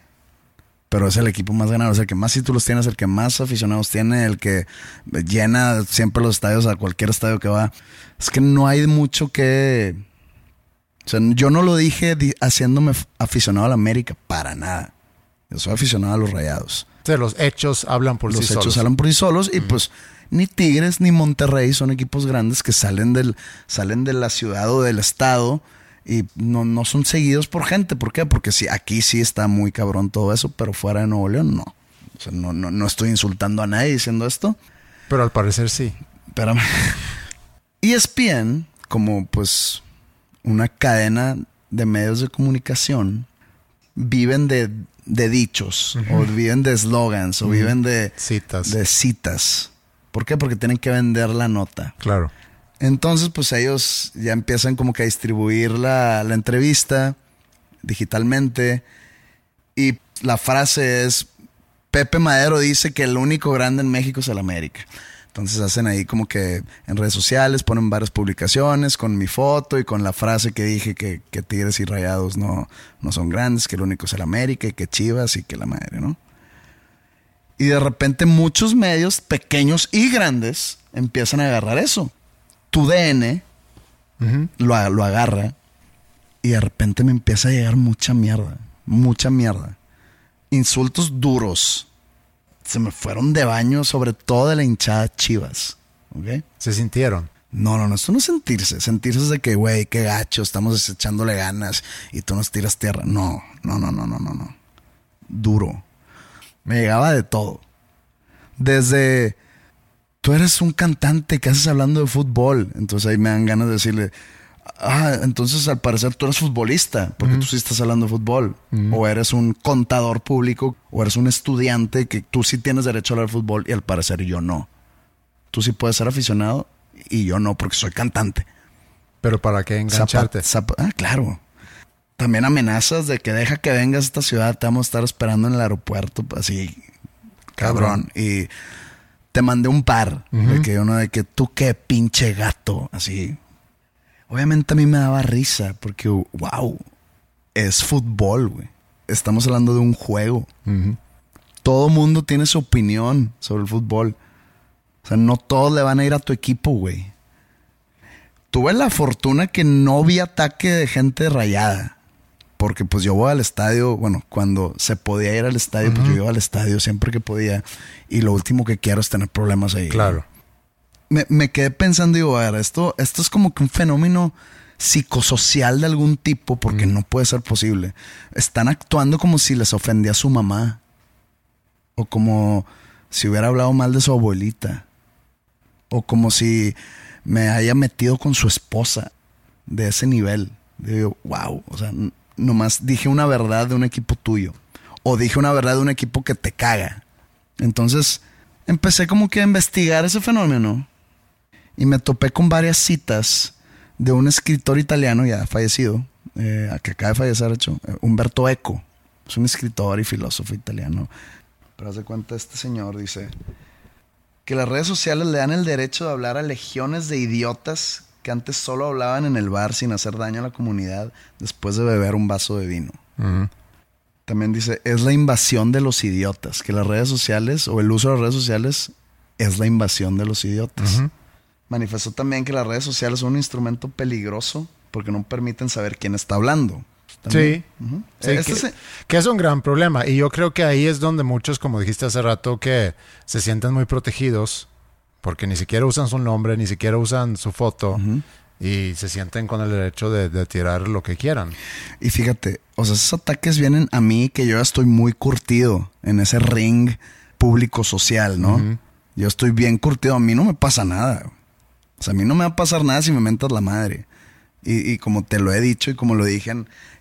Pero es el equipo más ganador, es el que más títulos tiene, es el que más aficionados tiene, el que llena siempre los estadios a cualquier estadio que va. Es que no hay mucho que... O sea, yo no lo dije haciéndome aficionado al América, para nada. Yo soy aficionado a los rayados. O sea, los hechos hablan por sí solos. Los hechos hablan por sí solos y pues ni Tigres ni Monterrey son equipos grandes que salen, del, salen de la ciudad o del estado y no, no son seguidos por gente. ¿Por qué? Porque sí, aquí sí está muy cabrón todo eso, pero fuera de Nuevo León no. O sea, no, no, no estoy insultando a nadie diciendo esto. Pero al parecer sí. Espérame. ESPN, como pues una cadena de medios de comunicación, viven de de dichos, o viven de slogans, o viven de citas. de citas. ¿Por qué? Porque tienen que vender la nota. Claro. Entonces, pues ellos ya empiezan como que a distribuir la, la entrevista digitalmente. Y la frase es, Pepe Madero dice que el único grande en México es el América. Entonces hacen ahí como que en redes sociales ponen varias publicaciones con mi foto y con la frase que dije que, Tigres y Rayados no, no son grandes, que el único es el América y que Chivas y que la madre, ¿no? Y de repente muchos medios pequeños y grandes empiezan a agarrar eso. Tu DN uh -huh. lo, lo agarra y de repente me empieza a llegar mucha mierda, mucha mierda. Insultos duros se me fueron de baño, sobre todo de la hinchada Chivas. ¿Ok? ¿Se sintieron? No, no, no, esto no es sentirse. Sentirse es de que, güey, qué gacho, estamos echándole ganas y tú nos tiras tierra. No, no, no, no, no, no, no. Duro. Me llegaba de todo. Desde, tú eres un cantante que haces hablando de fútbol. Entonces ahí me dan ganas de decirle, ah, entonces al parecer tú eres futbolista, porque tú mm. sí estás hablando de fútbol, mm. o eres un contador público, o eres un estudiante que tú sí tienes derecho a hablar de fútbol y al parecer yo no. Tú sí puedes ser aficionado y yo no, porque soy cantante. Pero ¿para qué engancharte? Zapa, zapa, ah, claro. También amenazas de que deja que vengas a esta ciudad, te vamos a estar esperando en el aeropuerto, pues, así, cabrón. Y te mandé un par, de que uno de que tú qué pinche gato, así. Obviamente a mí me daba risa porque, wow, es fútbol, güey. Estamos hablando de un juego. Todo mundo tiene su opinión sobre el fútbol. O sea, no todos le van a ir a tu equipo, güey. Tuve la fortuna que no vi ataque de gente rayada. Porque pues yo voy al estadio, bueno, cuando se podía ir al estadio, uh pues yo iba al estadio siempre que podía. Y lo último que quiero es tener problemas ahí. Claro me, me quedé pensando, digo, a ver, esto, esto es como que un fenómeno psicosocial de algún tipo, porque mm. no puede ser posible. Están actuando como si les ofendía a su mamá. O como si hubiera hablado mal de su abuelita. O como si me haya metido con su esposa de ese nivel. Digo, wow, o sea, nomás dije una verdad de un equipo tuyo. O dije una verdad de un equipo que te caga. Entonces, empecé como que a investigar ese fenómeno. Y me topé con varias citas de un escritor italiano ya fallecido, eh, que acaba de fallecer, hecho, eh, Humberto Eco. Es un escritor y filósofo italiano. Pero haz de cuenta, este señor dice que las redes sociales le dan el derecho de hablar a legiones de idiotas que antes solo hablaban en el bar sin hacer daño a la comunidad después de beber un vaso de vino. También dice, es la invasión de los idiotas, que las redes sociales o el uso de las redes sociales es la invasión de los idiotas. Manifestó también que las redes sociales son un instrumento peligroso porque no permiten saber quién está hablando. Sí, este que, es un gran problema. Y yo creo que ahí es donde muchos, como dijiste hace rato, que se sienten muy protegidos porque ni siquiera usan su nombre, ni siquiera usan su foto y se sienten con el derecho de, tirar lo que quieran. Y fíjate, o sea, esos ataques vienen a mí que yo ya estoy muy curtido en ese ring público social, ¿no? Yo estoy bien curtido, a mí no me pasa nada. O sea, a mí no me va a pasar nada si me mentas la madre. Y, como te lo he dicho y como lo dije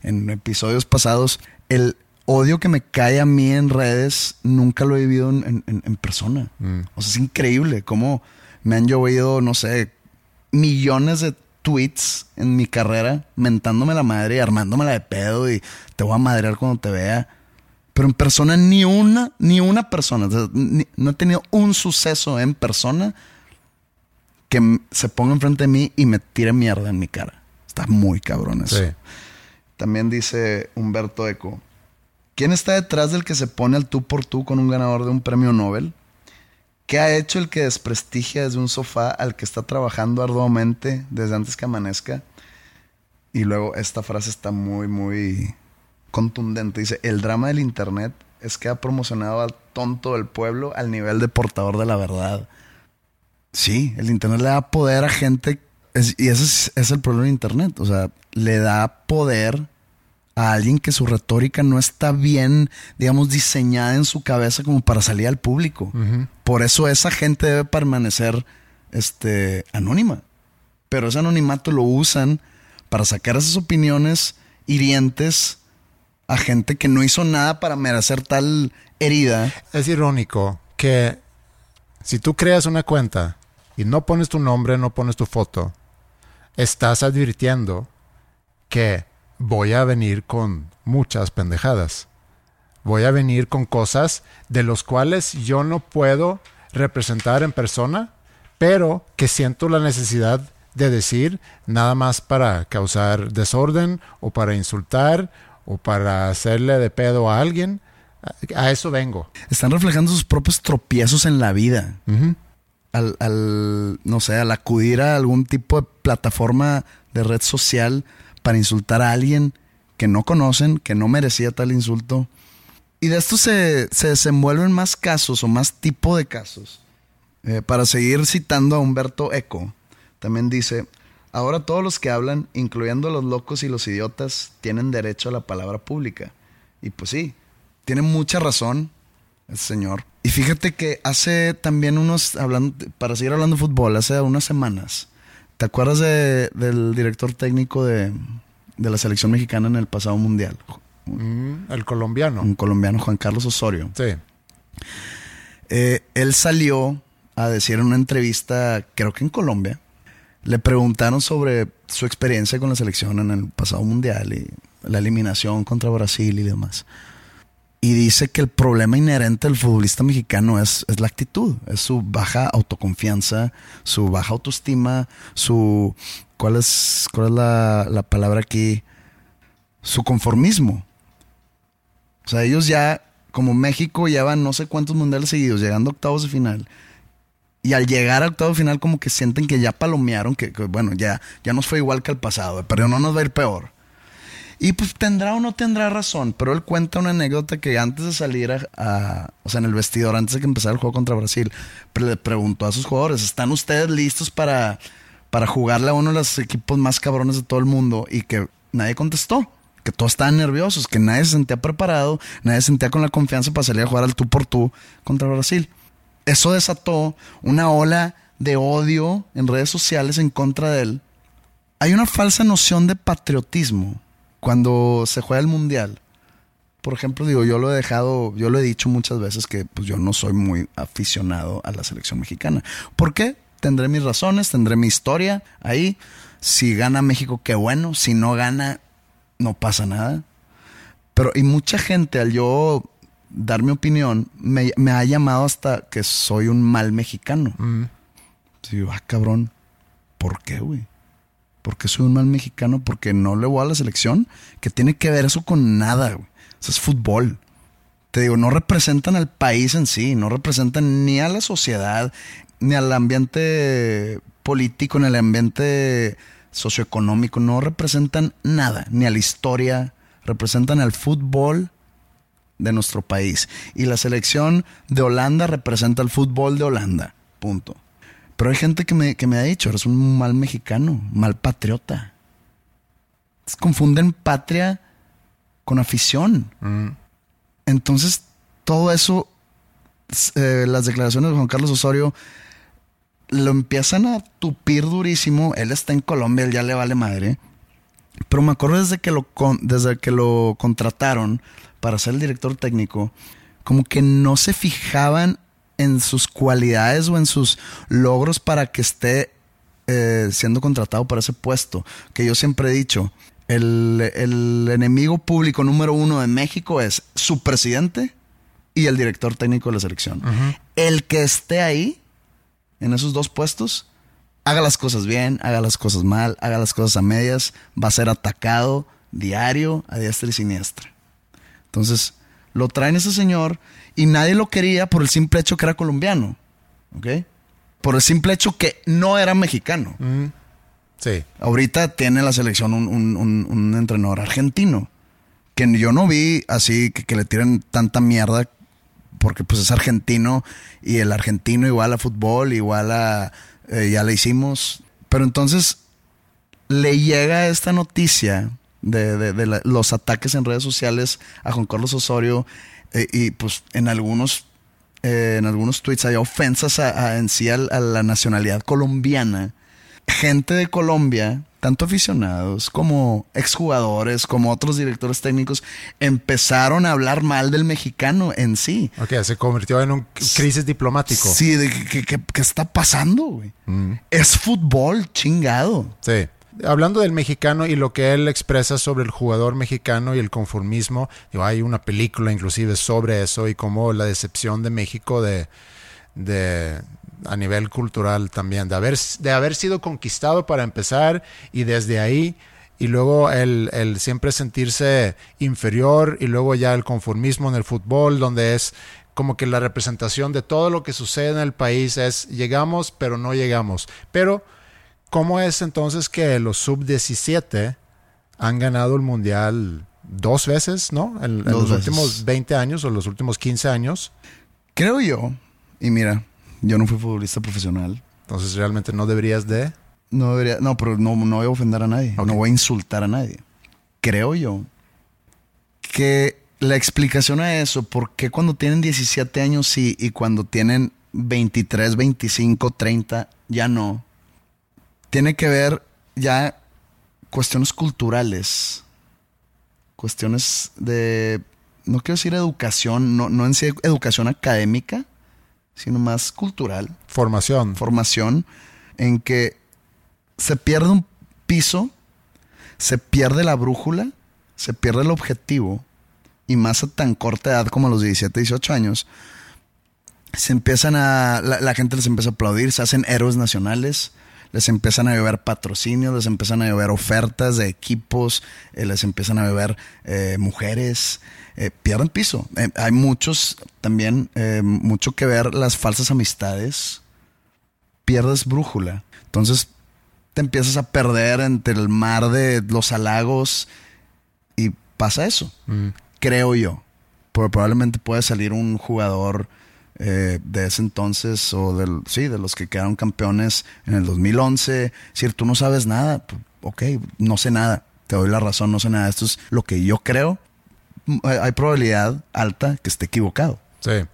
en, episodios pasados, el odio que me cae a mí en redes nunca lo he vivido en, persona. Mm. O sea, es increíble cómo me han llovido, no sé, millones de tweets en mi carrera mentándome la madre y armándomela de pedo y te voy a madrear cuando te vea. Pero en persona ni una, ni una persona, no he tenido un suceso en persona que se ponga enfrente de mí y me tire mierda en mi cara. Está muy cabrón eso. También dice Humberto Eco. ¿Quién está detrás del que se pone al tú por tú con un ganador de un premio Nobel? ¿Qué ha hecho el que desprestigia desde un sofá al que está trabajando arduamente desde antes que amanezca? Y luego esta frase está muy, muy contundente. Dice, el drama del Internet es que ha promocionado al tonto del pueblo al nivel de portador de la verdad. Sí, el Internet le da poder a gente y ese es, el problema de Internet. O sea, le da poder a alguien que su retórica no está bien, digamos, diseñada en su cabeza como para salir al público. Por eso esa gente debe permanecer este, anónima. Pero ese anonimato lo usan para sacar esas opiniones hirientes a gente que no hizo nada para merecer tal herida. Es irónico que si tú creas una cuenta y no pones tu nombre, no pones tu foto, estás advirtiendo que voy a venir con muchas pendejadas. Voy a venir con cosas de los cuales yo no puedo representar en persona, pero que siento la necesidad de decir nada más para causar desorden o para insultar o para hacerle de pedo a alguien. A eso vengo. Están reflejando sus propios tropiezos en la vida al, al, no sé, al acudir a algún tipo de plataforma de red social para insultar a alguien que no conocen, que no merecía tal insulto. Y de esto se, se desenvuelven más casos o más tipo de casos. Eh, para seguir citando a Humberto Eco, también dice, ahora todos los que hablan, incluyendo los locos y los idiotas, tienen derecho a la palabra pública. Y pues sí, tiene mucha razón el señor. Y fíjate que hace también unos, hablando, para seguir hablando de fútbol, hace unas semanas, ¿te acuerdas del director técnico de, la selección mexicana en el pasado mundial? Mm, el colombiano. Un colombiano, Juan Carlos Osorio. Sí. Eh, él salió a decir en una entrevista, creo que en Colombia, le preguntaron sobre su experiencia con la selección en el pasado mundial y la eliminación contra Brasil y demás y dice que el problema inherente del futbolista mexicano es, es, la actitud, es su baja autoconfianza, su baja autoestima, su... ¿Cuál es, cuál es la, la palabra aquí? Su conformismo. O sea, ellos ya, como México, llevan no sé cuántos mundiales seguidos, llegando a octavos de final. Y al llegar a octavos de final, como que sienten que ya palomearon, que, bueno, ya, ya nos fue igual que el pasado, pero no nos va a ir peor. Y pues tendrá o no tendrá razón, pero él cuenta una anécdota que antes de salir a, o sea, en el vestidor, antes de que empezara el juego contra Brasil, le preguntó a sus jugadores, ¿están ustedes listos para, para jugarle a uno de los equipos más cabrones de todo el mundo? Y que nadie contestó, que todos estaban nerviosos, que nadie se sentía preparado, nadie se sentía con la confianza para salir a jugar al tú por tú contra Brasil. Eso desató una ola de odio en redes sociales en contra de él. Hay una falsa noción de patriotismo cuando se juega el mundial. Por ejemplo, digo, yo lo he dejado, yo lo he dicho muchas veces que pues yo no soy muy aficionado a la selección mexicana. ¿Por qué? Tendré mis razones, tendré mi historia ahí. Si gana México, qué bueno. Si no gana, no pasa nada. Pero, y mucha gente al yo dar mi opinión, me, ha llamado hasta que soy un mal mexicano. Mm. Digo, ah, cabrón, ¿por qué, güey? ¿Por qué soy un mal mexicano? Porque no le voy a la selección. ¿Qué tiene que ver eso con nada, güey? Eso es fútbol. Te digo, no representan al país en sí, no representan ni a la sociedad, ni al ambiente político, ni al ambiente socioeconómico, no representan nada, ni a la historia, representan al fútbol de nuestro país. Y la selección de Holanda representa el fútbol de Holanda. Punto. Pero hay gente que me, que me ha dicho, eres un mal mexicano, mal patriota. Confunden patria con afición. Mm. Entonces, todo eso, eh, las declaraciones de Juan Carlos Osorio, lo empiezan a tupir durísimo. Él está en Colombia, él ya le vale madre. Pero me acuerdo desde que lo, desde que lo contrataron para ser el director técnico, como que no se fijaban en sus cualidades o en sus logros para que esté eh, siendo contratado para ese puesto. Que yo siempre he dicho, el, enemigo público número uno de México es su presidente y el director técnico de la selección. El que esté ahí, en esos dos puestos, haga las cosas bien, haga las cosas mal, haga las cosas a medias, va a ser atacado diario, a diestra y siniestra. Entonces, lo traen ese señor y nadie lo quería por el simple hecho que era colombiano. ¿Ok? Por el simple hecho que no era mexicano. Mm. Sí. Ahorita tiene la selección un, entrenador argentino. Que yo no vi así que, le tiren tanta mierda. Porque pues es argentino. Y el argentino igual a fútbol, igual a. Eh, ya le hicimos. Pero entonces le llega esta noticia de, los ataques en redes sociales a Juan Carlos Osorio eh, y pues en algunos eh, en algunos tweets hay ofensas a, en sí a, la nacionalidad colombiana. Gente de Colombia, tanto aficionados como exjugadores, como otros directores técnicos, empezaron a hablar mal del mexicano en sí. Ok, se convirtió en un crisis diplomático. Sí, de ¿qué, está pasando, güey? Mm. Es fútbol, chingado. Sí hablando del mexicano y lo que él expresa sobre el jugador mexicano y el conformismo, hay una película inclusive sobre eso y cómo la decepción de México de, a nivel cultural también, de haber, de haber sido conquistado para empezar y desde ahí y luego el, el, siempre sentirse inferior y luego ya el conformismo en el fútbol donde es como que la representación de todo lo que sucede en el país es llegamos pero no llegamos. Pero ¿Cómo es entonces que los sub-17 han ganado el mundial dos veces, ¿no? En, los últimos 20 años o los últimos 15 años. Creo yo, y mira, yo no fui futbolista profesional. Entonces realmente no deberías de... No debería, no, pero no, voy a ofender a nadie, no voy a insultar a nadie. Creo yo que la explicación a eso, por qué cuando tienen 17 años sí y cuando tienen 23, 25, 30 ya no, tiene que ver ya cuestiones culturales, cuestiones de, no quiero decir educación, no, no en sí educación académica, sino más cultural. Formación. Formación en que se pierde un piso, se pierde la brújula, se pierde el objetivo, y más a tan corta edad como a los 17, 18 años, se empiezan a, la, la gente les empieza a aplaudir, se hacen héroes nacionales, les empiezan a llover patrocinios, les empiezan a llover ofertas de equipos, eh, les empiezan a llover eh, mujeres, eh, pierden piso. hay muchos también, mucho que ver las falsas amistades, pierdes brújula. Entonces te empiezas a perder entre el mar de los halagos y pasa eso, mm. creo yo. Porque probablemente puede salir un jugador eh, de ese entonces, o del, sí, de los que quedaron campeones en el 2011. Es decir, tú no sabes nada. Ok, no sé nada. Te doy la razón, no sé nada. Esto es lo que yo creo. Hay probabilidad alta que esté equivocado. Sí,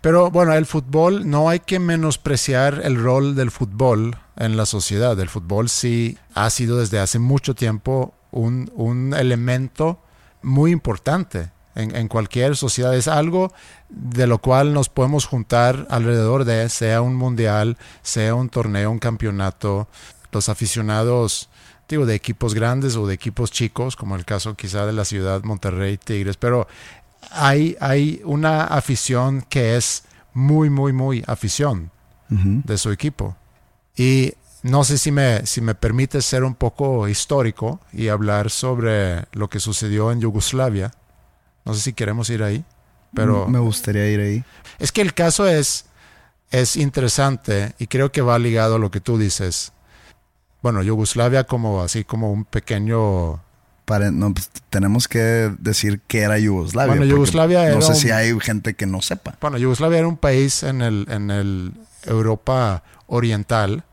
pero bueno, el fútbol, no hay que menospreciar el rol del fútbol en la sociedad. El fútbol sí ha sido desde hace mucho tiempo un, un elemento muy importante en, en, cualquier sociedad. Es algo de lo cual nos podemos juntar alrededor de, sea un mundial, sea un torneo, un campeonato. Los aficionados, digo, de equipos grandes o de equipos chicos, como el caso quizá de la ciudad Monterrey Tigres, pero hay, hay una afición que es muy, muy, muy afición uh -huh. de su equipo. Y no sé si me, si me permite ser un poco histórico y hablar sobre lo que sucedió en Yugoslavia. No sé si queremos ir ahí, pero... Me gustaría ir ahí. Es que el caso es, es interesante y creo que va ligado a lo que tú dices. Bueno, Yugoslavia como así como un pequeño para, no, pues, tenemos que decir que era Yugoslavia. Bueno, Yugoslavia no era sé un, si hay gente que no sepa. Bueno, Yugoslavia era un país en el, en el Europa Oriental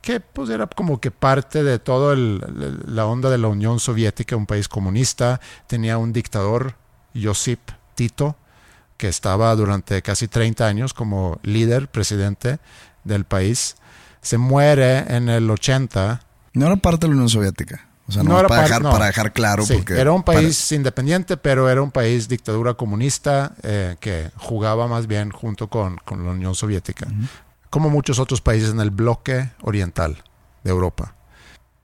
que pues era como que parte de toda la onda de la Unión Soviética, un país comunista, tenía un dictador, Josip Tito, que estaba durante casi 30 años como líder, presidente del país. Se muere en el 80. No era parte de la Unión Soviética. O sea, no, no era para, par- dejar, no. para dejar claro. Sí, porque era un para- país independiente, pero era un país dictadura comunista eh, que jugaba más bien junto con, con la Unión Soviética, como muchos otros países en el bloque oriental de Europa.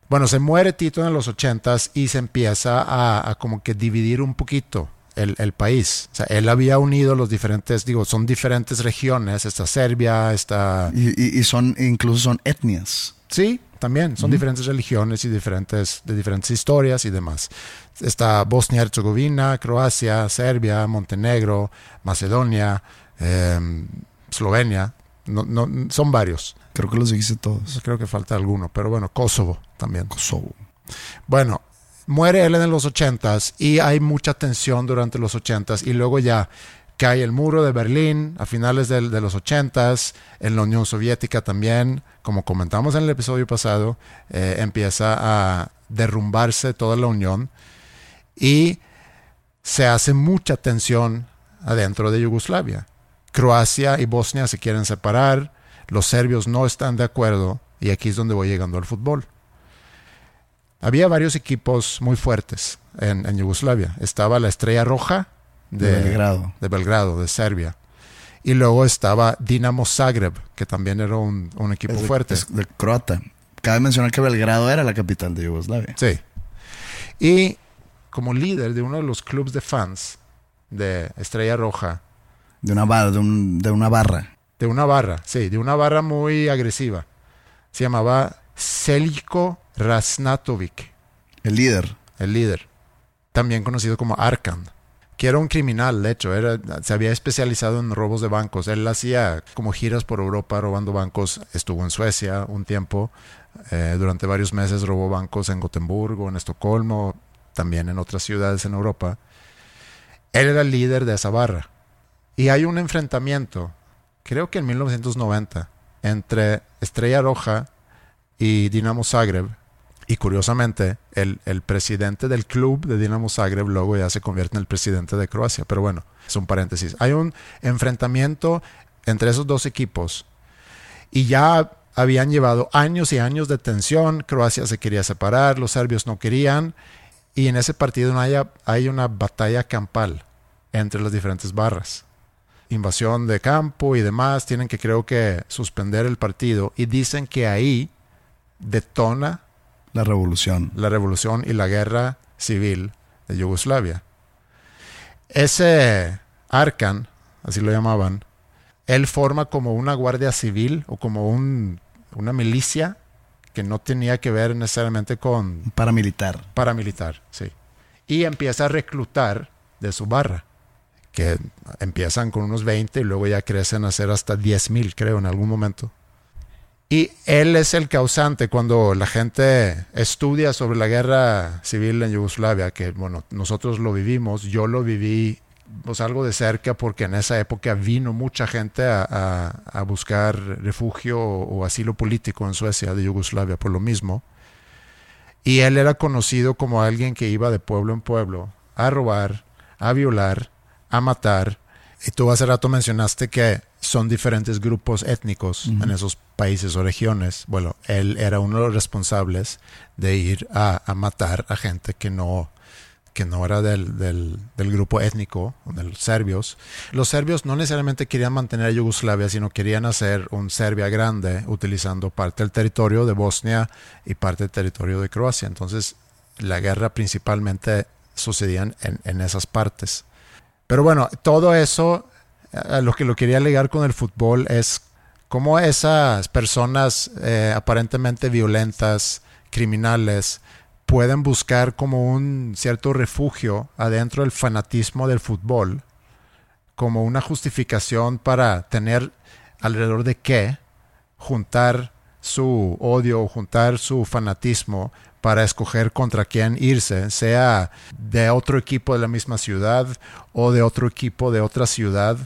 Bueno, se muere Tito en los ochentas y se empieza a, a como que dividir un poquito el, el país. O sea, él había unido los diferentes, digo, son diferentes regiones, está Serbia, está... y, y- y son, incluso son etnias. Sí, también. Son diferentes religiones y diferentes, de diferentes historias y demás. Está Bosnia-Herzegovina, Croacia, Serbia, Montenegro, Macedonia, eh, Eslovenia. No, no, son varios. Creo que los dijiste todos. Creo que falta alguno, pero bueno, Kosovo también. Kosovo. Bueno, muere él en los ochentas y hay mucha tensión durante los ochentas y luego ya cae el muro de Berlín a finales de, los ochentas, en la Unión Soviética también, como comentamos en el episodio pasado, eh, empieza a derrumbarse toda la Unión y se hace mucha tensión adentro de Yugoslavia. Croacia y Bosnia se quieren separar, los serbios no están de acuerdo y aquí es donde voy llegando al fútbol. Había varios equipos muy fuertes en, en Yugoslavia. Estaba la Estrella Roja de, De Belgrado. de Belgrado, de Serbia. Y luego estaba Dinamo Zagreb, que también era un, un equipo de- fuerte. de croata. Cabe mencionar que Belgrado era la capital de Yugoslavia. Sí. Y como líder de uno de los clubes de fans de Estrella Roja, De una, barra, de, un- de una barra. de una barra, sí, de una barra muy agresiva, se llamaba Seljko Rasnatovic. El líder. el líder, también conocido como Arkan, que era un criminal, de hecho, era, se había especializado en robos de bancos. Él hacía como giras por Europa robando bancos. Estuvo en Suecia un tiempo, eh, durante varios meses robó bancos en Gotemburgo, en Estocolmo, también en otras ciudades en Europa. Él era el líder de esa barra. Y hay un enfrentamiento, creo que en 1990, entre Estrella Roja y Dinamo Zagreb. Y curiosamente, el, el presidente del club de Dinamo Zagreb luego ya se convierte en el presidente de Croacia. Pero bueno, es un paréntesis. Hay un enfrentamiento entre esos dos equipos y ya habían llevado años y años de tensión. Croacia se quería separar, los serbios no querían. Y en ese partido no hay una batalla campal entre las diferentes barras. Invasión de campo y demás. Tienen que creo que suspender el partido. Y dicen que ahí detona La revolución. la revolución y la guerra civil de Yugoslavia. Ese Arkan, así lo llamaban, él forma como una guardia civil o como un- una milicia que no tenía que ver necesariamente con paramilitar. paramilitar, sí. Y empieza a reclutar de su barra, que empiezan con unos 20 y luego ya crecen a ser hasta 10 mil, creo, en algún momento. Y él es el causante cuando la gente estudia sobre la guerra civil en Yugoslavia, que bueno, nosotros lo vivimos, yo lo viví pues, algo de cerca porque en esa época vino mucha gente a, buscar refugio o, o asilo político en Suecia de Yugoslavia por lo mismo. Y él era conocido como alguien que iba de pueblo en pueblo a robar, a violar, a matar Y tú hace rato mencionaste que son diferentes grupos étnicos en esos países o regiones. Bueno, él era uno de los responsables de ir a, a matar a gente que no, que no era del, del, del, grupo étnico, de los serbios. Los serbios no necesariamente querían mantener a Yugoslavia, sino querían hacer un Serbia grande, utilizando parte del territorio de Bosnia y parte del territorio de Croacia. Entonces, la guerra principalmente sucedía en, en esas partes. Pero bueno, todo eso, lo que lo quería ligar con el fútbol es cómo esas personas eh, aparentemente violentas, criminales, pueden buscar como un cierto refugio adentro del fanatismo del fútbol, como una justificación para tener alrededor de qué juntar su odio juntar su fanatismo para escoger contra quién irse, sea de otro equipo de la misma ciudad o de otro equipo de otra ciudad.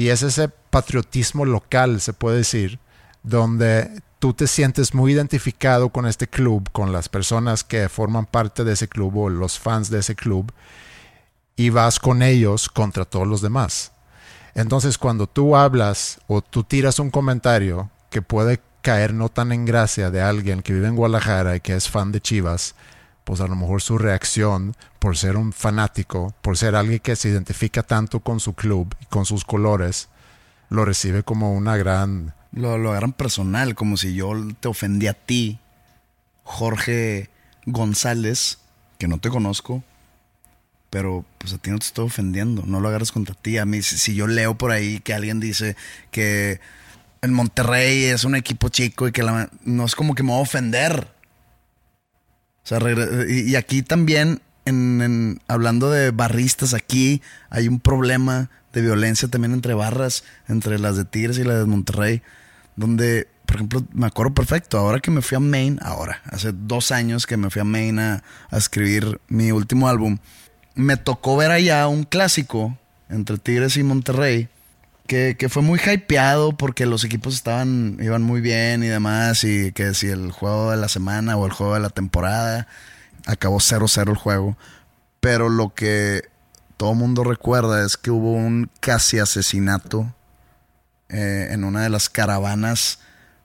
Y es ese patriotismo local, se puede decir, donde tú te sientes muy identificado con este club, con las personas que forman parte de ese club o los fans de ese club, y vas con ellos contra todos los demás. Entonces cuando tú hablas o tú tiras un comentario que puede caer no tan en gracia de alguien que vive en Guadalajara y que es fan de Chivas, pues a lo mejor su reacción por ser un fanático, por ser alguien que se identifica tanto con su club y con sus colores, lo recibe como una gran... Lo, lo agarran personal, como si yo te ofendí a ti, Jorge González, que no te conozco, pero pues a ti no te estoy ofendiendo, no lo agarras contra ti. A mí, si yo leo por ahí que alguien dice que en Monterrey es un equipo chico y que no es como que me va a ofender. Y, aquí también, en, hablando de barristas, aquí hay un problema de violencia también entre barras, entre las de Tigres y las de Monterrey, donde, por ejemplo, me acuerdo perfecto, ahora que me fui a Maine, ahora, hace dos años que me fui a Maine a, a escribir mi último álbum, me tocó ver allá un clásico entre Tigres y Monterrey que, fue muy hypeado porque los equipos estaban, iban muy bien y demás, y que si el juego de la semana o el juego de la temporada, acabó 0-0 el juego. Pero lo que todo mundo recuerda es que hubo un casi asesinato eh, en una de las caravanas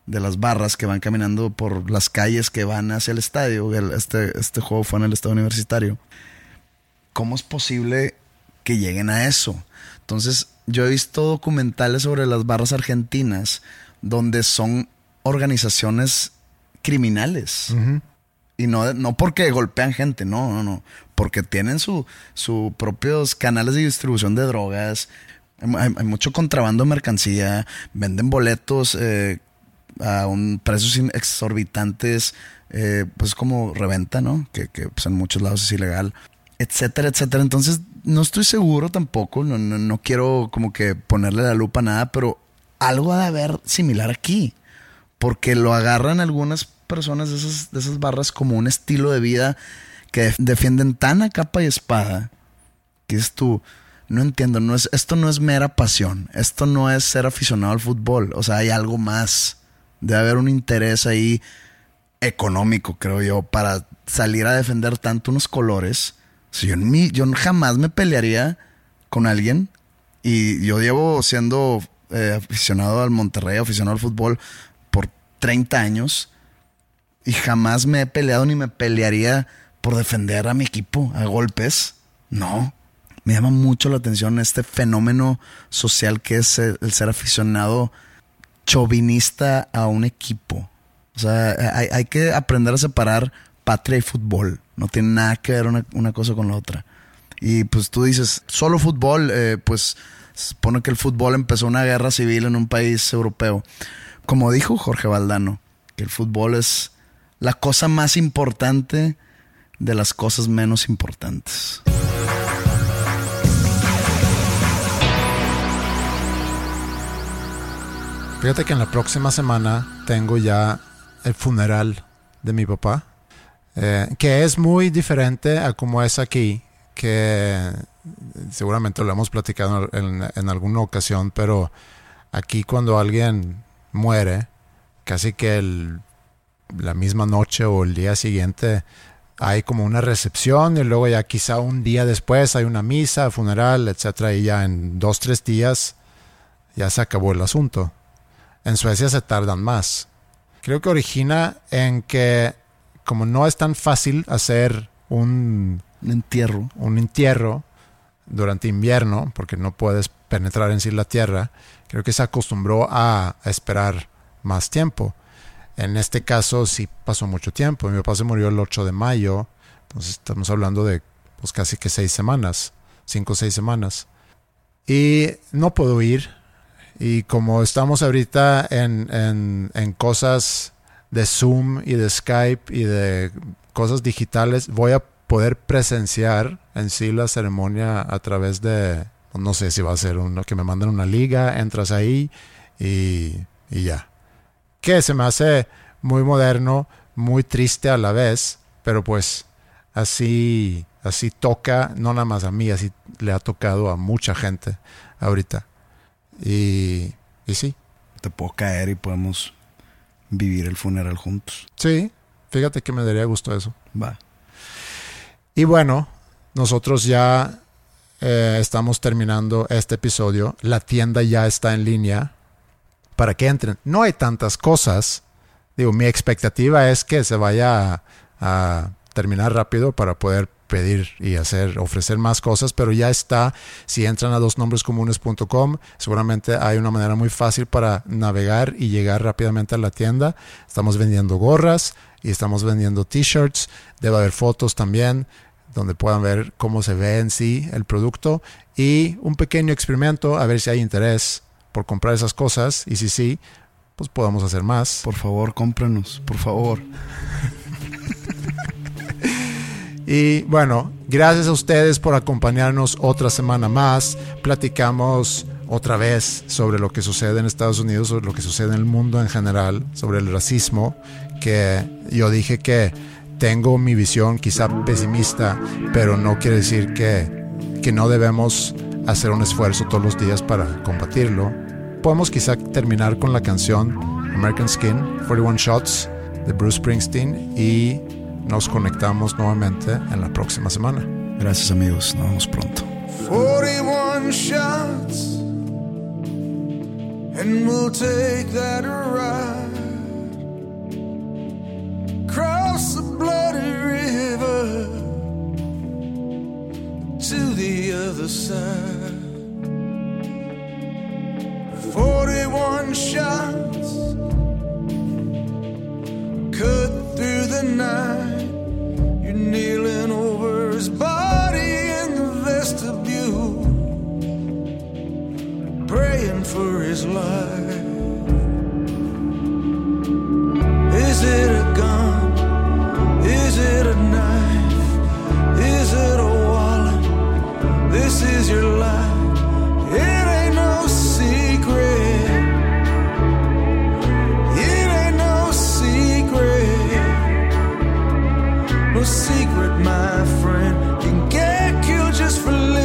de las barras que van caminando por las calles que van hacia el estadio. este, este juego fue en el estadio universitario. ¿Cómo es posible que lleguen a eso? Entonces, yo he visto documentales sobre las barras argentinas donde son organizaciones criminales. Y no, no porque golpean gente, no, no, no. Porque tienen sus su propios canales de distribución de drogas. Hay, mucho contrabando de mercancía. Venden boletos eh, a un precios exorbitantes. Eh, pues como reventa, ¿no? Que, que pues, en muchos lados es ilegal. Etcétera, etcétera. Entonces no estoy seguro tampoco, no, no, quiero como que ponerle la lupa a nada, pero algo ha de haber similar aquí, porque lo agarran algunas personas de esas, de esas barras como un estilo de vida que defienden tan a capa y espada, que es tú, no entiendo, no es, esto no es mera pasión, esto no es ser aficionado al fútbol, o sea, hay algo más, debe haber un interés ahí económico, creo yo, para salir a defender tanto unos colores yo, jamás me pelearía con alguien y yo llevo siendo eh, aficionado al Monterrey, aficionado al fútbol por 30 años y jamás me he peleado ni me pelearía por defender a mi equipo a golpes. No. Me llama mucho la atención este fenómeno social que es el, ser aficionado chauvinista a un equipo. O sea, hay, hay que aprender a separar patria y fútbol. No tiene nada que ver una, cosa con la otra. Y pues tú dices, solo fútbol, eh, pues se supone que el fútbol empezó una guerra civil en un país europeo. Como dijo Jorge Valdano, que el fútbol es la cosa más importante de las cosas menos importantes. Fíjate que en la próxima semana tengo ya el funeral de mi papá. Eh, que es muy diferente a como es aquí, que seguramente lo hemos platicado en, alguna ocasión, pero aquí cuando alguien muere, casi que la misma noche o el día siguiente hay como una recepción y luego ya quizá un día después hay una misa, funeral, etcétera, y ya en dos, tres días ya se acabó el asunto. En Suecia se tardan más. Creo que origina en que como no es tan fácil hacer un, Un entierro. un entierro durante invierno, porque no puedes penetrar en sí la tierra, creo que se acostumbró a, a esperar más tiempo. En este caso sí pasó mucho tiempo. Mi papá se murió el 8 de mayo, entonces estamos hablando de pues casi que seis semanas, cinco o seis semanas. Y no puedo ir. Y como estamos ahorita en, en, en cosas de Zoom y de Skype y de cosas digitales, voy a poder presenciar en sí la ceremonia a través de, no sé si va a ser uno que me manden una liga, entras ahí y, y ya. Que se me hace muy moderno, muy triste a la vez, pero pues así, así toca, no nada más a mí, así le ha tocado a mucha gente ahorita. Y, y sí, Te puedo caer y podemos vivir el funeral juntos. sí, fíjate que me daría gusto eso. Va. Y bueno, nosotros ya eh, estamos terminando este episodio. La tienda ya está en línea para que entren. No hay tantas cosas. Digo, mi expectativa es que se vaya a, a terminar rápido para poder pedir y hacer, ofrecer más cosas, pero ya está. Si entran a dosnombrescomunes.com, seguramente hay una manera muy fácil para navegar y llegar rápidamente a la tienda. Estamos vendiendo gorras y estamos vendiendo t-shirts. Debe haber fotos también donde puedan ver cómo se ve en sí el producto y un pequeño experimento a ver si hay interés por comprar esas cosas y si sí, pues podamos hacer más. Por favor, cómpranos. Por favor. Y bueno, gracias a ustedes por acompañarnos otra semana más. Platicamos otra vez sobre lo que sucede en Estados Unidos, sobre lo que sucede en el mundo en general, sobre el racismo, que yo dije que tengo mi visión quizá pesimista, pero no quiere decir que, que no debemos hacer un esfuerzo todos los días para combatirlo. Podemos quizá terminar con la canción American Skin, 41 Shots de Bruce Springsteen y nos conectamos nuevamente en la próxima semana. Gracias amigos. Nos vemos pronto. 41 shots, and we'll take that ride. Cross the bloody river to the other side. 41 shots, cut through the night. You're kneeling over his body in the vestibule, praying for his life. Is it No secret, my friend. Can get killed just for living